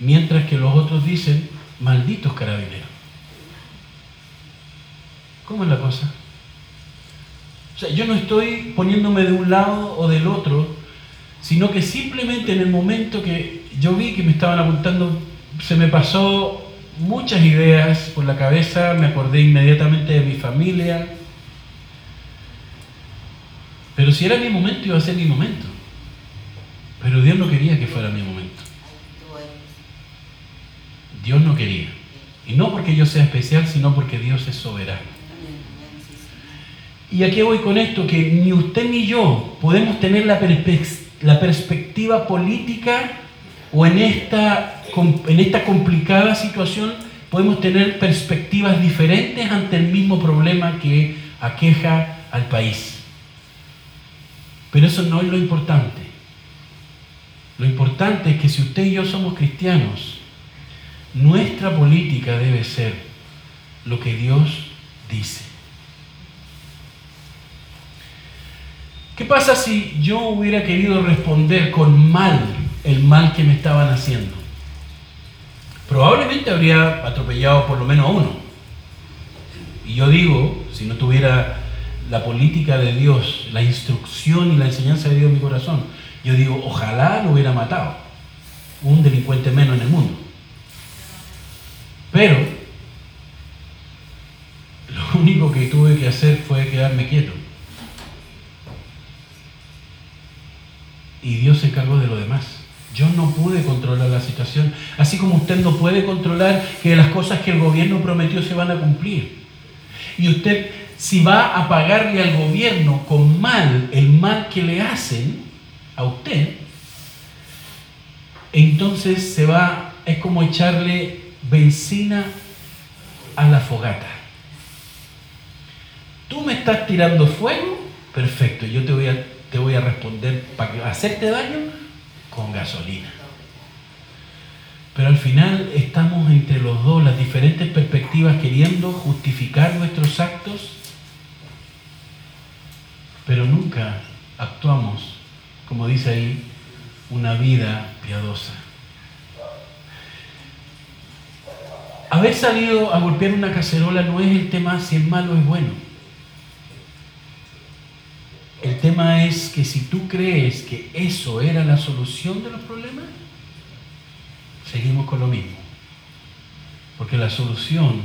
Mientras que los otros dicen, malditos carabineros. ¿Cómo es la cosa? O sea, yo no estoy poniéndome de un lado o del otro, sino que simplemente en el momento que yo vi que me estaban apuntando, se me pasó muchas ideas por la cabeza, me acordé inmediatamente de mi familia. Pero si era mi momento, iba a ser mi momento. Pero Dios no quería que fuera mi momento. Dios no quería. Y no porque yo sea especial, sino porque Dios es soberano. ¿Y a qué voy con esto? Que ni usted ni yo podemos tener la, la perspectiva política o en esta, en esta complicada situación podemos tener perspectivas diferentes ante el mismo problema que aqueja al país. Pero eso no es lo importante. Lo importante es que si usted y yo somos cristianos, nuestra política debe ser lo que Dios dice. ¿Qué pasa si yo hubiera querido responder con mal el mal que me estaban haciendo? Probablemente habría atropellado por lo menos a uno. Y yo digo, si no tuviera la política de Dios, la instrucción y la enseñanza de Dios en mi corazón, yo digo, ojalá lo hubiera matado. Un delincuente menos en el mundo. Pero lo único que tuve que hacer fue quedarme quieto. Y Dios se encargó de lo demás. Yo no pude controlar la situación, así como usted no puede controlar que las cosas que el gobierno prometió se van a cumplir. Y usted, si va a pagarle al gobierno con mal el mal que le hacen a usted, entonces se va, es como echarle benzina a la fogata. Tú me estás tirando fuego, perfecto, yo te voy a, te voy a responder para hacerte daño con gasolina. Pero al final estamos entre los dos, las diferentes perspectivas, queriendo justificar nuestros actos, pero nunca actuamos, como dice ahí, una vida piadosa. Haber salido a golpear una cacerola no es el tema si es malo o es bueno. El tema es que si tú crees que eso era la solución de los problemas, seguimos con lo mismo. Porque la solución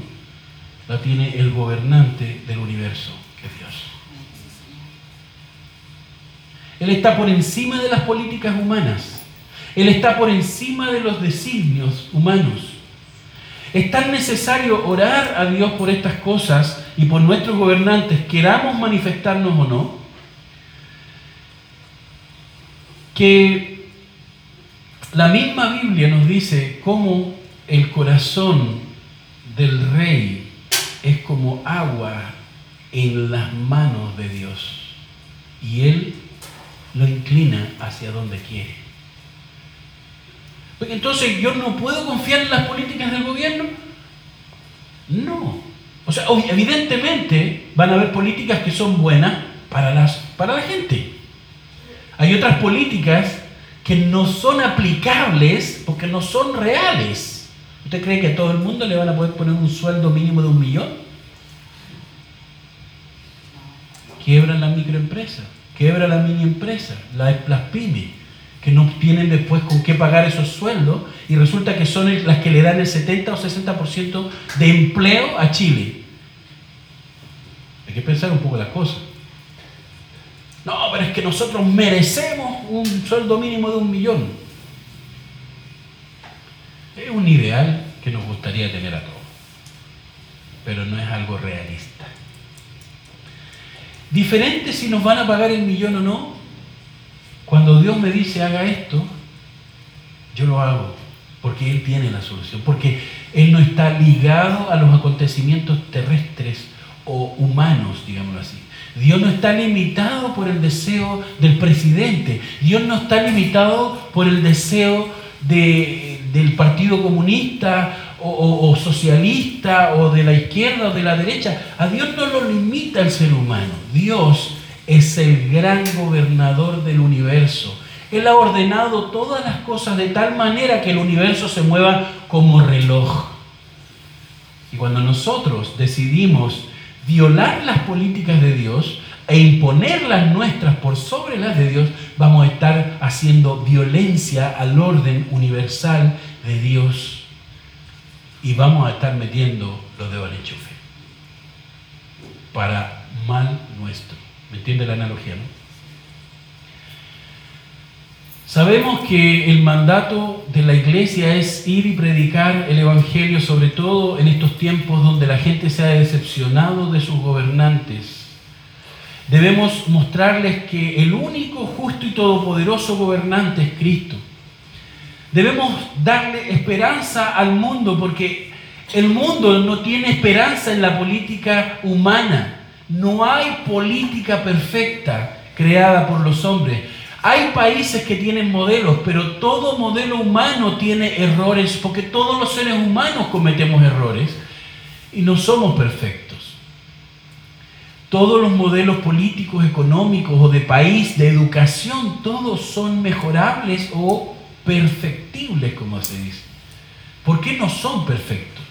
la tiene el gobernante del universo, que es Dios. Él está por encima de las políticas humanas. Él está por encima de los designios humanos. Es tan necesario orar a Dios por estas cosas y por nuestros gobernantes, queramos manifestarnos o no, que la misma Biblia nos dice cómo el corazón del rey es como agua en las manos de Dios y él lo inclina hacia donde quiere. Entonces, ¿yo no puedo confiar en las políticas del gobierno? No. O sea, evidentemente van a haber políticas que son buenas para, las, para la gente. Hay otras políticas que no son aplicables porque no son reales. ¿Usted cree que a todo el mundo le van a poder poner un sueldo mínimo de un millón? Quiebran la microempresa, quiebra la mini empresa, las pymes que no tienen después con qué pagar esos sueldos y resulta que son las que le dan el 70 o 60% de empleo a Chile. Hay que pensar un poco las cosas. No, pero es que nosotros merecemos un sueldo mínimo de un millón. Es un ideal que nos gustaría tener a todos, pero no es algo realista. Diferente si nos van a pagar el millón o no, cuando Dios me dice haga esto, yo lo hago, porque Él tiene la solución, porque Él no está ligado a los acontecimientos terrestres o humanos, digámoslo así. Dios no está limitado por el deseo del presidente, Dios no está limitado por el deseo del Partido Comunista o, o, socialista o de la izquierda o de la derecha. A Dios no lo limita el ser humano. Dios es el gran gobernador del universo. Él ha ordenado todas las cosas de tal manera que el universo se mueva como reloj. Y cuando nosotros decidimos violar las políticas de Dios e imponer las nuestras por sobre las de Dios, vamos a estar haciendo violencia al orden universal de Dios y vamos a estar metiendo los dedos al enchufe para mal nuestro. ¿Me entiende la analogía? No? Sabemos que el mandato de la iglesia es ir y predicar el Evangelio, sobre todo en estos tiempos donde la gente se ha decepcionado de sus gobernantes. Debemos mostrarles que el único justo y todopoderoso gobernante es Cristo. Debemos darle esperanza al mundo porque el mundo no tiene esperanza en la política humana. No hay política perfecta creada por los hombres. Hay países que tienen modelos, pero todo modelo humano tiene errores, porque todos los seres humanos cometemos errores y no somos perfectos. Todos los modelos políticos, económicos o de país, de educación, todos son mejorables o perfectibles, como se dice. ¿Por qué no son perfectos?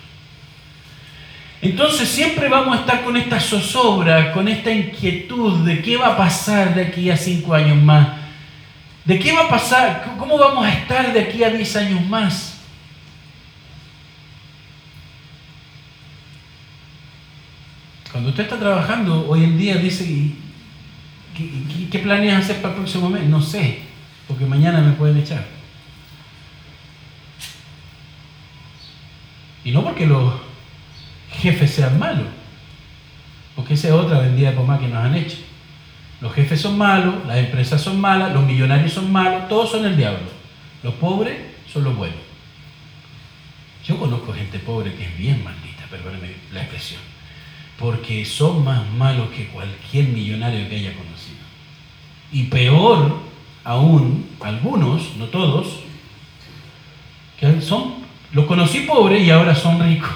Entonces siempre vamos a estar con esta zozobra, con esta inquietud de qué va a pasar de aquí a cinco años más. ¿De qué va a pasar? ¿Cómo vamos a estar de aquí a diez años más? Cuando usted está trabajando, hoy en día dice, ¿qué, qué, planeas hacer para el próximo mes? No sé, porque mañana me pueden echar. Y no porque los jefes sean malos, porque esa es otra vendida de pomada que nos han hecho. Los jefes son malos, las empresas son malas, los millonarios son malos, todos son el diablo. Los pobres son los buenos. Yo conozco gente pobre que es bien maldita, perdóneme la expresión, porque son más malos que cualquier millonario que haya conocido. Y peor aún, algunos, no todos, que son, los conocí pobres y ahora son ricos.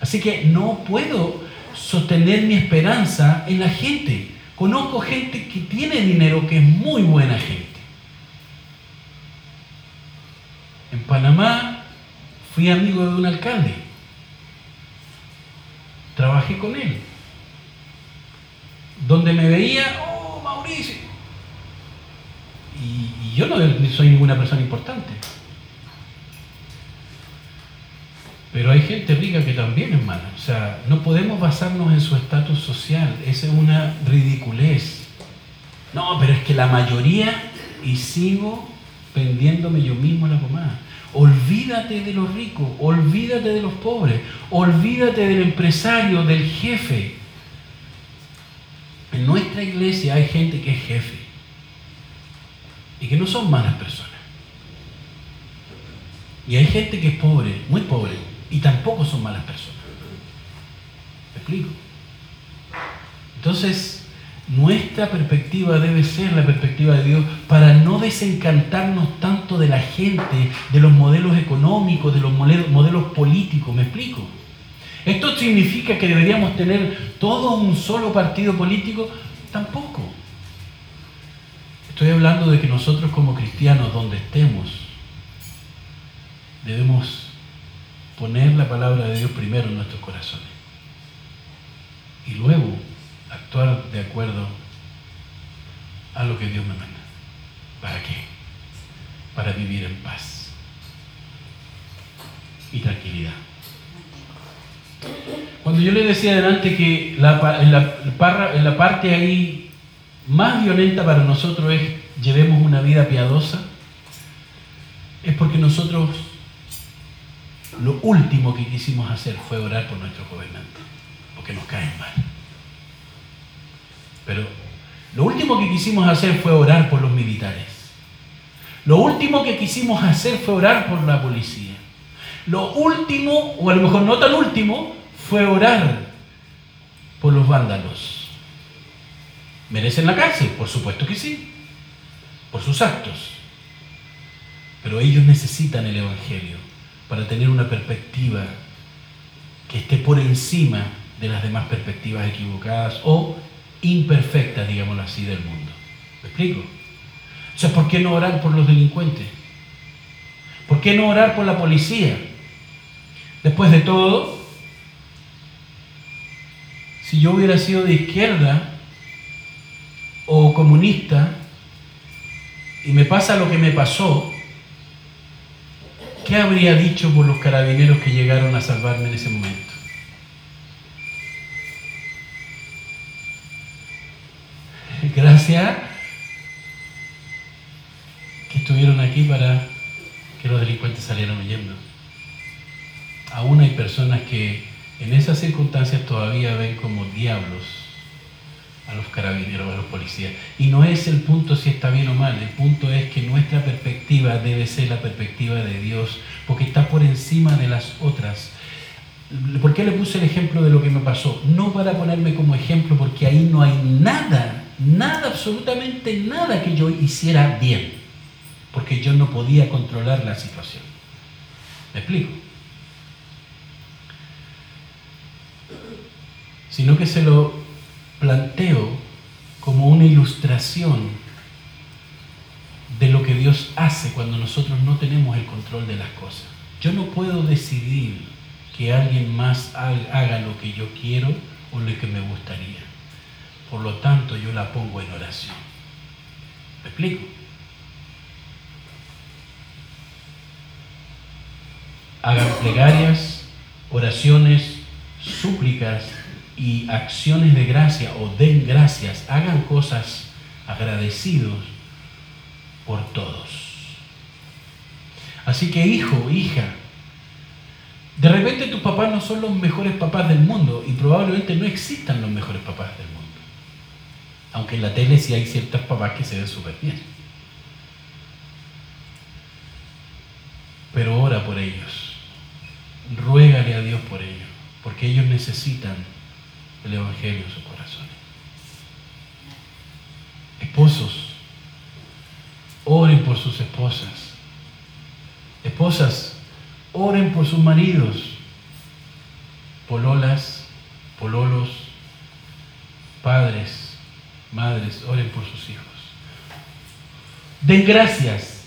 Así que no puedo sostener mi esperanza en la gente. Conozco gente que tiene dinero, que es muy buena gente. En Panamá fui amigo de un alcalde. Trabajé con él. Donde me veía, oh, Mauricio. Y, y yo no soy ninguna persona importante. Pero hay gente rica que también es mala. O sea, no podemos basarnos en su estatus social. Esa es una ridiculez. No, pero es que la mayoría, y sigo pendiéndome yo mismo la pomada. Olvídate de los ricos, olvídate de los pobres, olvídate del empresario, del jefe. En nuestra iglesia hay gente que es jefe y que no son malas personas. Y hay gente que es pobre, muy pobre, y tampoco son malas personas. ¿Me explico? Entonces, nuestra perspectiva debe ser la perspectiva de Dios para no desencantarnos tanto de la gente, de los modelos económicos, de los modelos políticos. ¿Me explico? ¿Esto significa que deberíamos tener todo un solo partido político? Tampoco. Estoy hablando de que nosotros como cristianos, donde estemos, debemos poner la palabra de Dios primero en nuestros corazones y luego actuar de acuerdo a lo que Dios me manda. ¿Para qué? Para vivir en paz y tranquilidad. Cuando yo le decía adelante que la, en, la, en la parte ahí más violenta para nosotros es llevemos una vida piadosa, es porque nosotros lo último que quisimos hacer fue orar por nuestros gobernantes, porque nos caen mal. Pero lo último que quisimos hacer fue orar por los militares. Lo último que quisimos hacer fue orar por la policía. Lo último, o a lo mejor no tan último, fue orar por los vándalos. ¿Merecen la cárcel? Por supuesto que sí, por sus actos. Pero ellos necesitan el Evangelio para tener una perspectiva que esté por encima de las demás perspectivas equivocadas o imperfectas, digámoslo así, del mundo. ¿Me explico? O ¿por qué no orar por los delincuentes? ¿Por qué no orar por la policía? Después de todo, si yo hubiera sido de izquierda o comunista y me pasa lo que me pasó, ¿qué habría dicho por los carabineros que llegaron a salvarme en ese momento? Gracias que estuvieron aquí para que los delincuentes salieran huyendo. Aún hay personas que en esas circunstancias todavía ven como diablos a los carabineros, a los policías. Y no es el punto si está bien o mal, el punto es que nuestra perspectiva debe ser la perspectiva de Dios, porque está por encima de las otras. ¿Por qué le puse el ejemplo de lo que me pasó? No para ponerme como ejemplo, porque ahí no hay nada, nada, absolutamente nada que yo hiciera bien, porque yo no podía controlar la situación. ¿Me explico? Sino que se lo planteo como una ilustración de lo que Dios hace cuando nosotros no tenemos el control de las cosas. Yo no puedo decidir que alguien más haga lo que yo quiero o lo que me gustaría. Por lo tanto, yo la pongo en oración. ¿Me explico? Hagan plegarias, oraciones, súplicas y acciones de gracia o den gracias, hagan cosas agradecidos por todos. Así que hijo, hija, de repente tus papás no son los mejores papás del mundo y probablemente no existan los mejores papás del mundo. Aunque en la tele sí hay ciertos papás que se ven súper bien. Pero ora por ellos. Ruégale a Dios por ellos, porque ellos necesitan el Evangelio en sus corazones. Esposos, oren por sus esposas. Esposas, oren por sus maridos. Pololas, pololos, padres, madres, oren por sus hijos. Den gracias.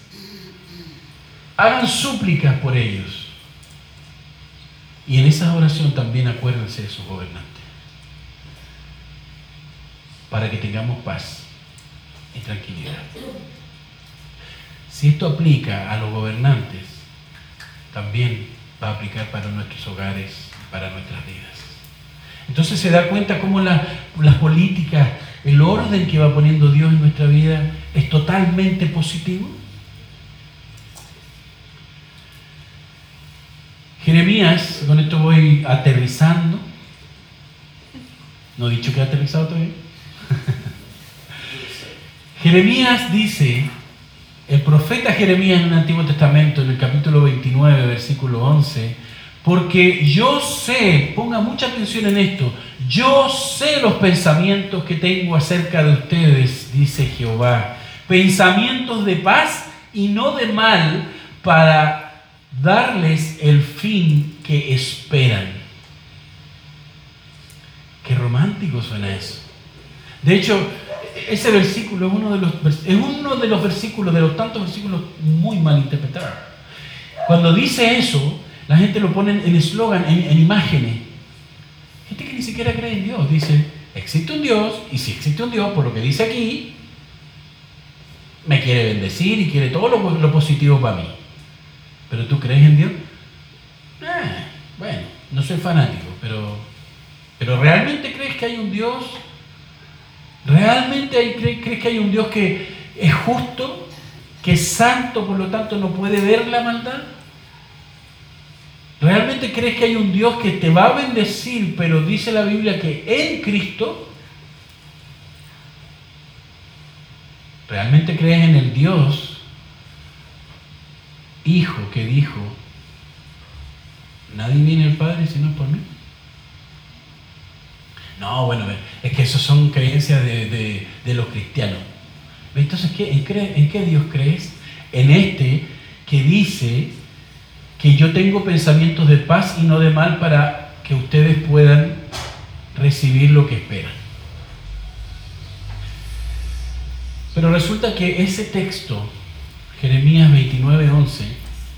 Hagan súplicas por ellos. Y en esa oración también acuérdense de sus gobernantes. Para que tengamos paz y tranquilidad. Si esto aplica a los gobernantes, también va a aplicar para nuestros hogares, para nuestras vidas. Entonces se da cuenta cómo las políticas, el orden que va poniendo Dios en nuestra vida es totalmente positivo. Jeremías, con esto voy aterrizando. No he dicho que he aterrizado todavía. Jeremías dice el profeta Jeremías en el Antiguo Testamento, en el capítulo 29, versículo 11, porque yo sé, ponga mucha atención en esto, yo sé los pensamientos que tengo acerca de ustedes, dice Jehová, pensamientos de paz y no de mal para darles el fin que esperan. Qué romántico suena eso. De hecho, ese versículo es uno, de los, versículos, de los tantos versículos muy mal interpretados. Cuando dice eso, la gente lo pone en eslogan, en, imágenes. Gente que ni siquiera cree en Dios. Dice, existe un Dios, y si existe un Dios, por lo que dice aquí, me quiere bendecir y quiere todo lo, positivo para mí. Pero tú crees en Dios? Eh, bueno, no soy fanático, pero, pero ¿realmente crees que hay un Dios ¿Realmente crees que hay un Dios que es justo, que es santo, por lo tanto no puede ver la maldad? ¿Realmente crees que hay un Dios que te va a bendecir, pero dice la Biblia que en Cristo? ¿Realmente crees en el Dios, Hijo, que dijo, nadie viene al Padre sino por mí? No, bueno, es que eso son creencias de, los cristianos. Entonces, en, qué, Dios crees? En este que dice que yo tengo pensamientos de paz y no de mal para que ustedes puedan recibir lo que esperan. Pero resulta que ese texto, Jeremías 29:11,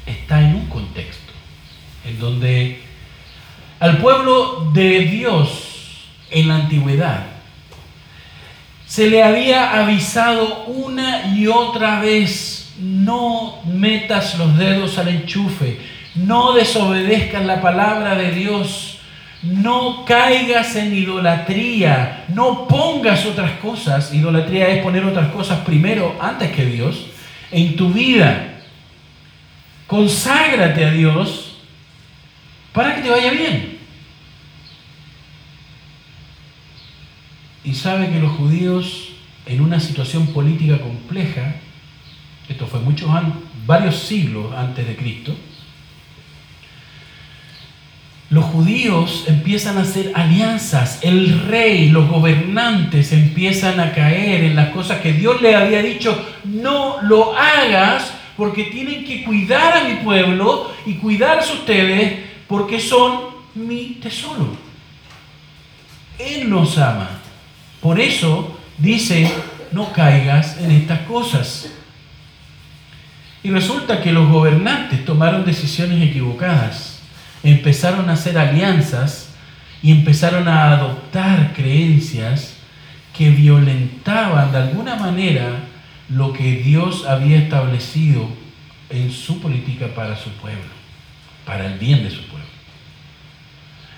está en un contexto en donde al pueblo de Dios en la antigüedad. Se le había avisado una y otra vez, no metas los dedos al enchufe, no desobedezcas la palabra de Dios, no caigas en idolatría, no pongas otras cosas, idolatría es poner otras cosas primero antes que Dios, en tu vida. Conságrate a Dios para que te vaya bien. Y sabe que los judíos en una situación política compleja, esto fue muchos años, varios siglos antes de Cristo, los judíos empiezan a hacer alianzas, el rey, los gobernantes empiezan a caer en las cosas que Dios le había dicho, no lo hagas porque tienen que cuidar a mi pueblo y cuidarse ustedes porque son mi tesoro. Él nos ama. Por eso dice, no caigas en estas cosas. Y resulta que los gobernantes tomaron decisiones equivocadas, empezaron a hacer alianzas y empezaron a adoptar creencias que violentaban de alguna manera lo que Dios había establecido en su política para su pueblo, para el bien de su pueblo.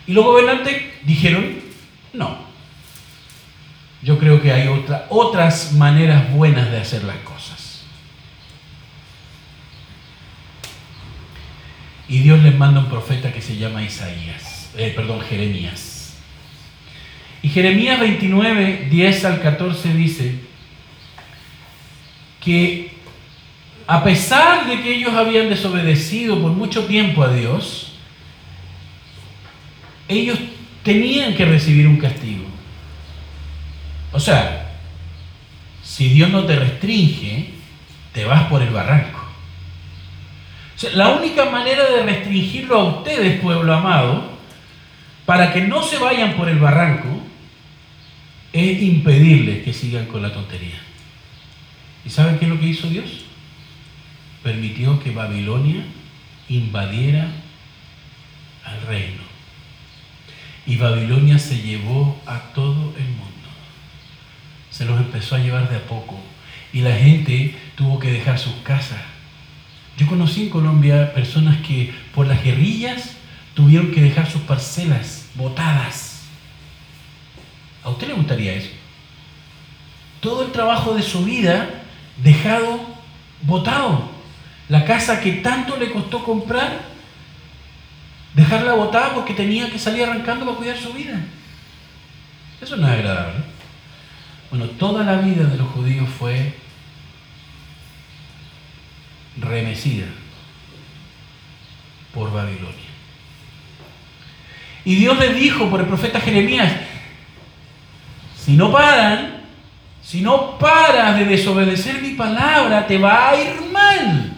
Y los gobernantes dijeron, no. Yo creo que hay otra, otras maneras buenas de hacer las cosas. Y Dios les manda un profeta que se llama Isaías, eh, perdón, Jeremías. Y Jeremías 29, 10 al 14 dice que a pesar de que ellos habían desobedecido por mucho tiempo a Dios, ellos tenían que recibir un castigo. O sea, si Dios no te restringe, te vas por el barranco. la única manera de restringirlo a ustedes, pueblo amado, para que no se vayan por el barranco, es impedirles que sigan con la tontería. ¿Y saben qué es lo que hizo Dios? Permitió que Babilonia invadiera al reino. Y Babilonia se llevó a todo el mundo. Se los empezó a llevar de a poco. Y la gente tuvo que dejar sus casas. Yo conocí en Colombia personas que por las guerrillas tuvieron que dejar sus parcelas botadas. ¿A usted le gustaría eso? Todo el trabajo de su vida dejado botado. La casa que tanto le costó comprar, dejarla botada porque tenía que salir arrancando para cuidar su vida. Eso no es agradable. Bueno, toda la vida de los judíos fue remecida por Babilonia. Y Dios le dijo por el profeta Jeremías, si no paran, si no paras de desobedecer mi palabra, te va a ir mal.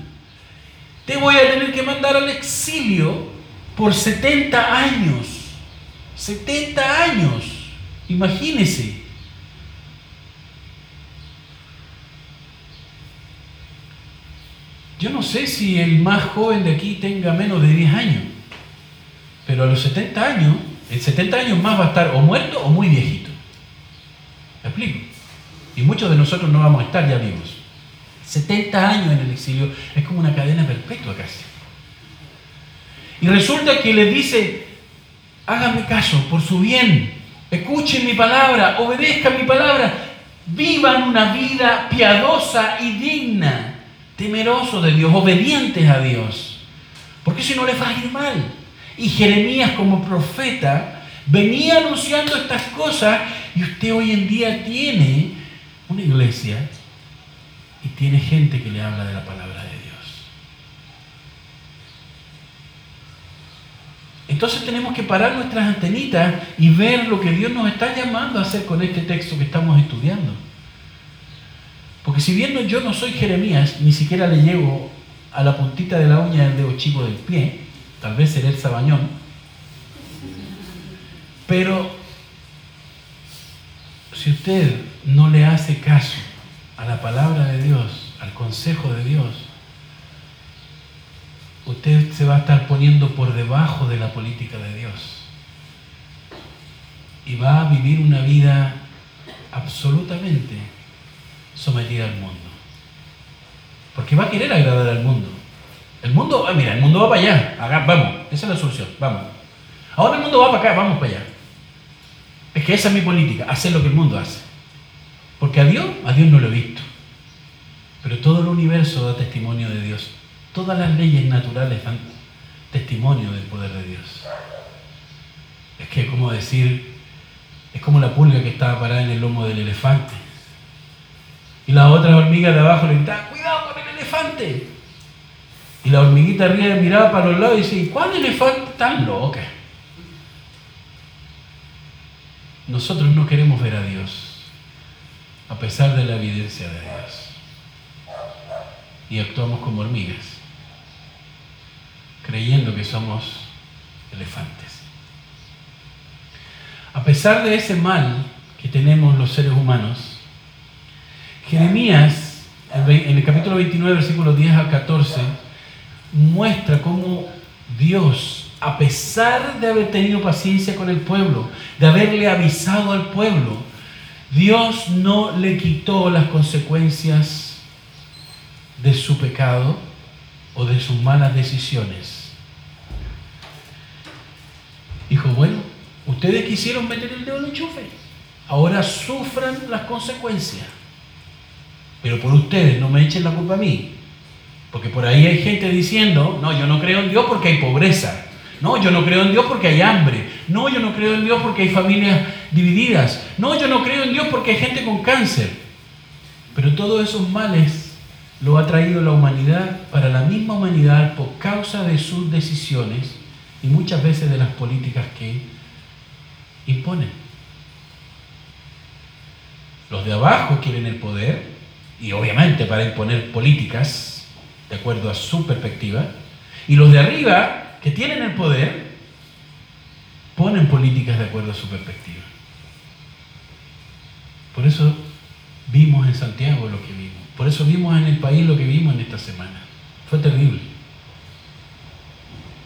Te voy a tener que mandar al exilio por 70 años. 70 años. Imagínese. Yo no sé si el más joven de aquí tenga menos de 10 años, pero a los 70 años, en 70 años más va a estar o muerto o muy viejito. ¿Me explico? Y muchos de nosotros no vamos a estar ya vivos. 70 años en el exilio es como una cadena perpetua casi. Y resulta que le dice, háganme caso por su bien, escuchen mi palabra, obedezcan mi palabra, vivan una vida piadosa y digna, temerosos de Dios, obedientes a Dios. Porque si no les va a ir mal. Y Jeremías como profeta venía anunciando estas cosas y usted hoy en día tiene una iglesia y tiene gente que le habla de la palabra de Dios. Entonces tenemos que parar nuestras antenitas y ver lo que Dios nos está llamando a hacer con este texto que estamos estudiando. Porque si bien yo no soy Jeremías, ni siquiera le llego a la puntita de la uña del dedo chico del pie, tal vez seré el sabañón, pero si usted no le hace caso a la palabra de Dios, al consejo de Dios, usted se va a estar poniendo por debajo de la política de Dios. Y va a vivir una vida absolutamente sometida al mundo. Porque va a querer agradar al mundo. El mundo, ah, mira, el mundo va para allá. vamos, esa es la solución, vamos. Ahora el mundo va para acá, vamos para allá. Es que esa es mi política, hacer lo que el mundo hace. Porque a Dios, a Dios no lo he visto. Pero todo el universo da testimonio de Dios. Todas las leyes naturales dan testimonio del poder de Dios. Es que es como decir, es como la pulga que estaba parada en el lomo del elefante. Y la otra hormiga de abajo le gritaba, cuidado con el elefante. Y la hormiguita arriba miraba para los lados y decía, ¿cuál elefante tan loca? Nosotros no queremos ver a Dios a pesar de la evidencia de Dios. Y actuamos como hormigas, creyendo que somos elefantes. A pesar de ese mal que tenemos los seres humanos, Jeremías, en el capítulo 29, versículos 10 al 14, muestra cómo Dios, a pesar de haber tenido paciencia con el pueblo, de haberle avisado al pueblo, Dios no le quitó las consecuencias de su pecado o de sus malas decisiones. Dijo, bueno, ustedes quisieron meter el dedo en el enchufe. Ahora sufran las consecuencias. Pero por ustedes, no me echen la culpa a mí. Porque por ahí hay gente diciendo, no, yo no creo en Dios porque hay pobreza. No, yo no creo en Dios porque hay hambre. No, yo no creo en Dios porque hay familias divididas. No, yo no creo en Dios porque hay gente con cáncer. Pero todos esos males lo ha traído la humanidad para la misma humanidad por causa de sus decisiones y muchas veces de las políticas que imponen. Los de abajo quieren el poder y obviamente para imponer políticas de acuerdo a su perspectiva. Y los de arriba que tienen el poder ponen políticas de acuerdo a su perspectiva. Por eso vimos en Santiago lo que vimos. Por eso vimos en el país lo que vimos en esta semana. Fue terrible.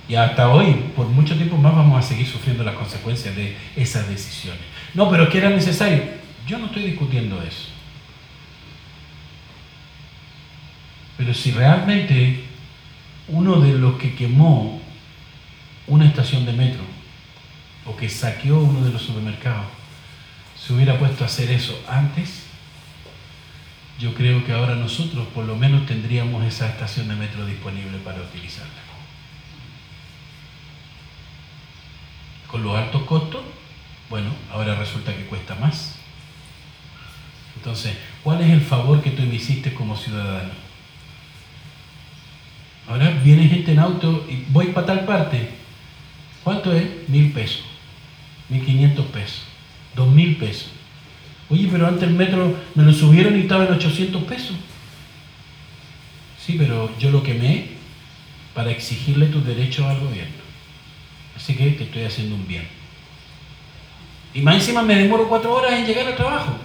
Y hasta hoy, por mucho tiempo más, vamos a seguir sufriendo las consecuencias de esas decisiones. No, pero es que era necesario. Yo no estoy discutiendo eso. Pero si realmente uno de los que quemó una estación de metro o que saqueó uno de los supermercados se hubiera puesto a hacer eso antes, yo creo que ahora nosotros por lo menos tendríamos esa estación de metro disponible para utilizarla. Con los altos costos, bueno, ahora resulta que cuesta más. Entonces, ¿cuál es el favor que tú me hiciste como ciudadano? Ahora viene gente en auto y voy para tal parte. ¿Cuánto es? Mil pesos, mil quinientos pesos, dos mil pesos. Oye, pero antes el metro me lo subieron y estaba en 800 pesos. Sí, pero yo lo quemé para exigirle tus derechos al gobierno. Así que te estoy haciendo un bien. Y más encima me demoro cuatro horas en llegar al trabajo.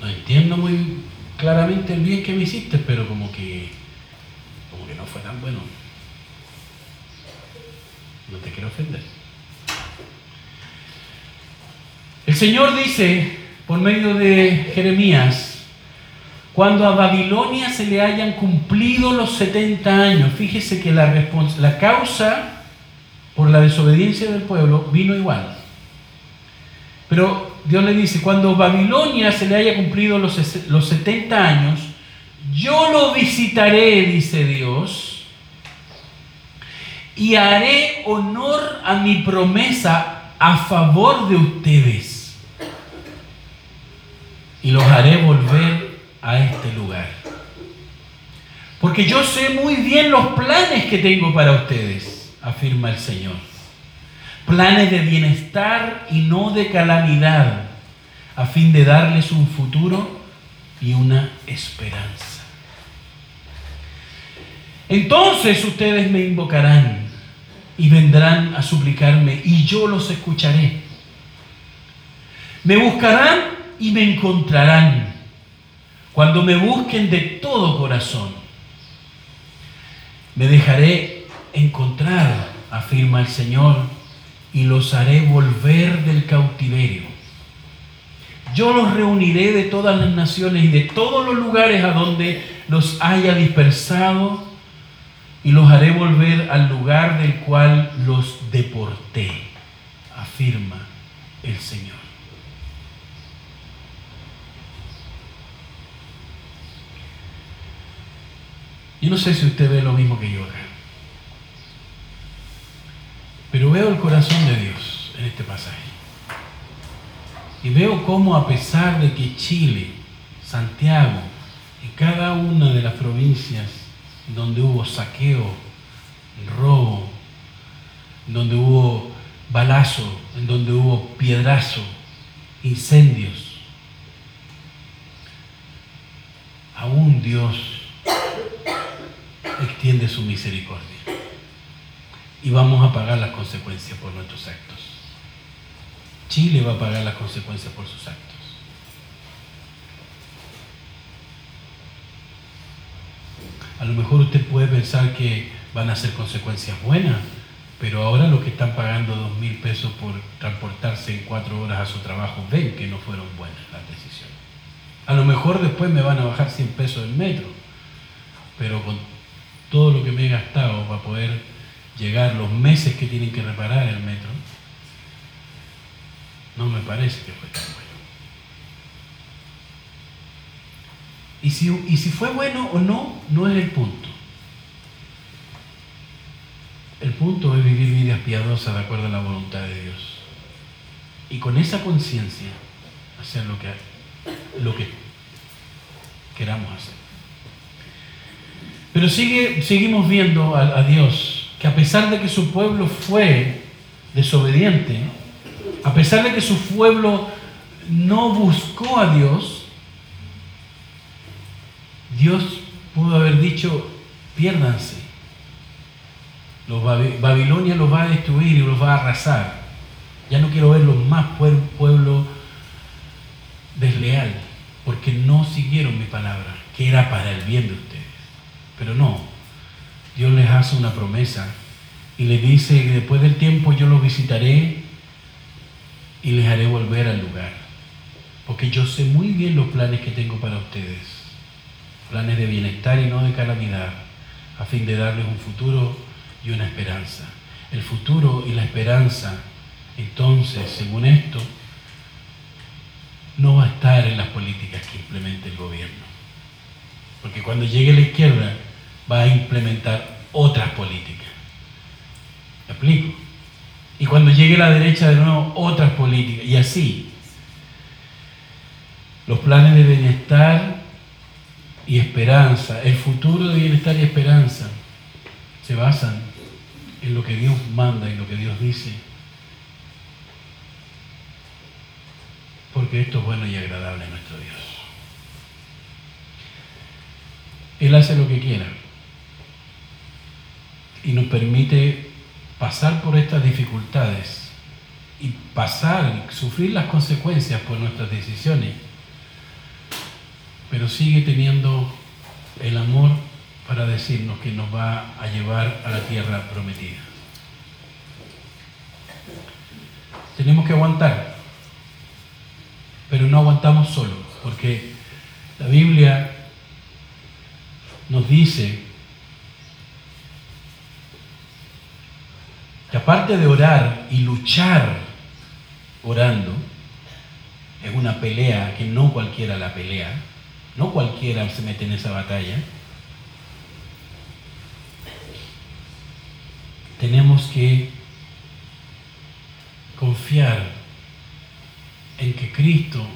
No entiendo muy claramente el bien que me hiciste, pero como que, como que no fue tan bueno. No te quiero ofender. El Señor dice, por medio de Jeremías, cuando a Babilonia se le hayan cumplido los 70 años, fíjese que la, la causa por la desobediencia del pueblo vino igual. Pero Dios le dice, cuando Babilonia se le haya cumplido los, los 70 años, yo lo visitaré, dice Dios, y haré honor a mi promesa a favor de ustedes y los haré volver a este lugar. Porque yo sé muy bien los planes que tengo para ustedes, afirma el Señor. Planes de bienestar y no de calamidad, a fin de darles un futuro y una esperanza. Entonces ustedes me invocarán y vendrán a suplicarme y yo los escucharé. Me buscarán y me encontrarán cuando me busquen de todo corazón. Me dejaré encontrar, afirma el Señor, y los haré volver del cautiverio. Yo los reuniré de todas las naciones y de todos los lugares a donde los haya dispersado y los haré volver al lugar del cual los deporté, afirma el Señor. Yo no sé si usted ve lo mismo que yo acá, pero veo el corazón de Dios en este pasaje. Y veo cómo a pesar de que Chile, Santiago y cada una de las provincias donde hubo saqueo, robo, donde hubo balazo, en donde hubo piedrazo, incendios. Aún Dios extiende su misericordia. Y vamos a pagar las consecuencias por nuestros actos. Chile va a pagar las consecuencias por sus actos. A lo mejor usted puede pensar que van a ser consecuencias buenas, pero ahora los que están pagando dos mil pesos por transportarse en cuatro horas a su trabajo ven que no fueron buenas las decisiones. A lo mejor después me van a bajar 100 pesos el metro, pero con todo lo que me he gastado para poder llegar los meses que tienen que reparar el metro, no me parece que fue tan bueno. Y si, y si fue bueno o no, no es el punto. El punto es vivir vidas piadosas de acuerdo a la voluntad de Dios. Y con esa conciencia hacer lo que, lo que queramos hacer. Pero sigue, seguimos viendo a, a Dios que a pesar de que su pueblo fue desobediente, a pesar de que su pueblo no buscó a Dios, Dios pudo haber dicho, piérdanse. Los Babilonia los va a destruir y los va a arrasar. Ya no quiero verlos más pueblo desleal, porque no siguieron mi palabra, que era para el bien de ustedes. Pero no, Dios les hace una promesa y les dice después del tiempo yo los visitaré y les haré volver al lugar. Porque yo sé muy bien los planes que tengo para ustedes. Planes de bienestar y no de calamidad, a fin de darles un futuro y una esperanza. El futuro y la esperanza, entonces, según esto, no va a estar en las políticas que implemente el gobierno. Porque cuando llegue la izquierda va a implementar otras políticas. ¿Me explico? Y cuando llegue la derecha de nuevo, otras políticas. Y así. Los planes de bienestar y esperanza, el futuro de bienestar y esperanza, se basan en lo que Dios manda y lo que Dios dice porque esto es bueno y agradable a nuestro Dios. Él hace lo que quiera y nos permite pasar por estas dificultades y pasar, sufrir las consecuencias por nuestras decisiones, pero sigue teniendo el amor para decirnos que nos va a llevar a la tierra prometida. Tenemos que aguantar, pero no aguantamos solos, porque la Biblia nos dice que aparte de orar y luchar orando, es una pelea que no cualquiera la pelea, no cualquiera se mete en esa batalla, tenemos que confiar en que Cristo,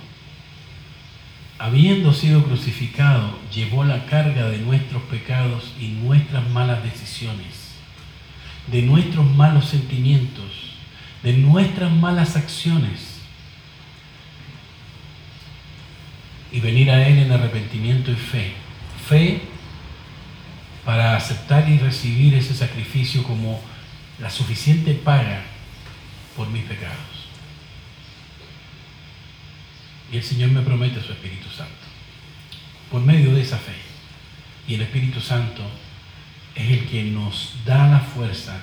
habiendo sido crucificado, llevó la carga de nuestros pecados y nuestras malas decisiones, de nuestros malos sentimientos, de nuestras malas acciones, y venir a Él en arrepentimiento y fe. Fe para aceptar y recibir ese sacrificio como la suficiente paga por mis pecados. Y el Señor me promete su Espíritu Santo. Por medio de esa fe. Y el Espíritu Santo es el que nos da la fuerza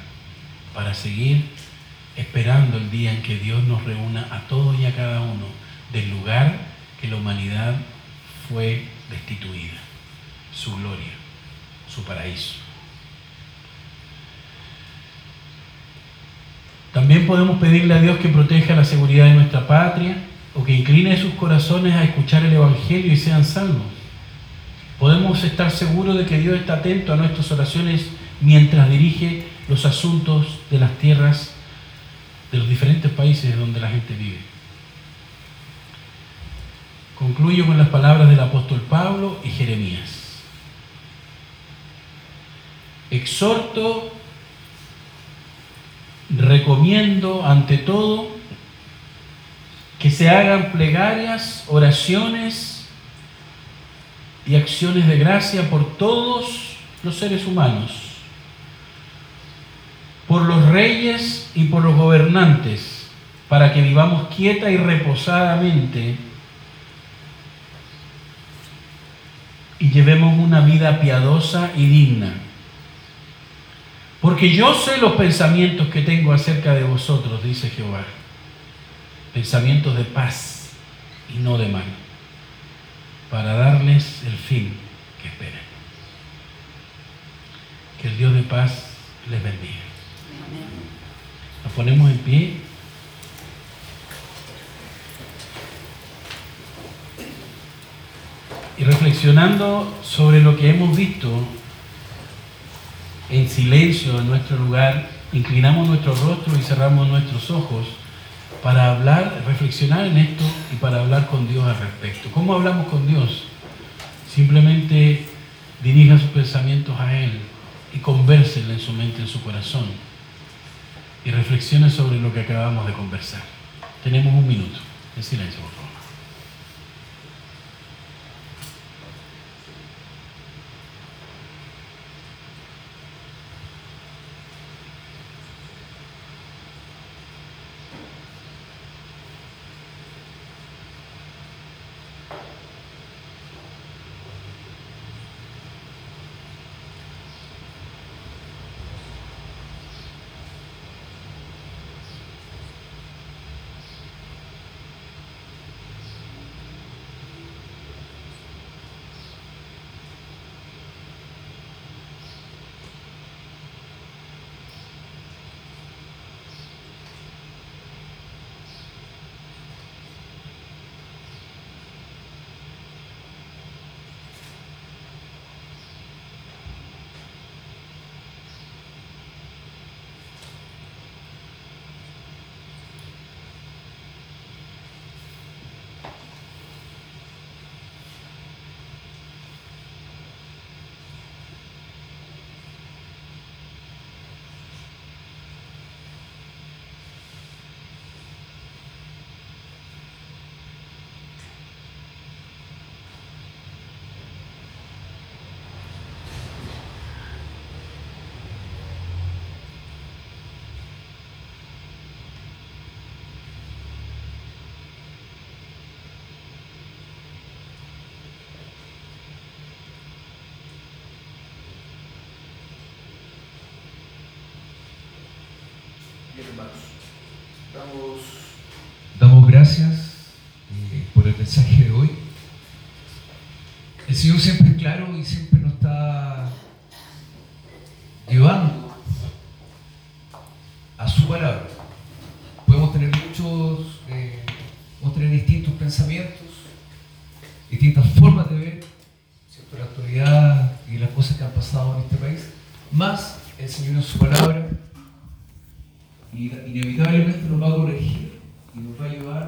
para seguir esperando el día en que Dios nos reúna a todos y a cada uno del lugar que la humanidad fue destituida. Su gloria, su paraíso. También podemos pedirle a Dios que proteja la seguridad de nuestra patria o que incline sus corazones a escuchar el Evangelio y sean salvos. Podemos estar seguros de que Dios está atento a nuestras oraciones mientras dirige los asuntos de las tierras de los diferentes países donde la gente vive. Concluyo con las palabras del apóstol Pablo y Jeremías. Exhorto, recomiendo ante todo que se hagan plegarias, oraciones y acciones de gracia por todos los seres humanos, por los reyes y por los gobernantes, para que vivamos quieta y reposadamente y llevemos una vida piadosa y digna. Porque yo sé los pensamientos que tengo acerca de vosotros, dice Jehová pensamientos de paz y no de mal, para darles el fin que esperan. Que el Dios de paz les bendiga. Nos ponemos en pie. Y reflexionando sobre lo que hemos visto en silencio en nuestro lugar, inclinamos nuestro rostro y cerramos nuestros ojos para hablar, reflexionar en esto y para hablar con Dios al respecto. ¿Cómo hablamos con Dios? Simplemente dirija sus pensamientos a Él y convérsenle en su mente, en su corazón. Y reflexione sobre lo que acabamos de conversar. Tenemos un minuto. En silencio, por favor. Señor siempre es claro y siempre nos está llevando a su palabra. Podemos tener muchos, eh, podemos tener distintos pensamientos, distintas formas de ver ¿cierto? la actualidad y las cosas que han pasado en este país, más el Señor en su palabra y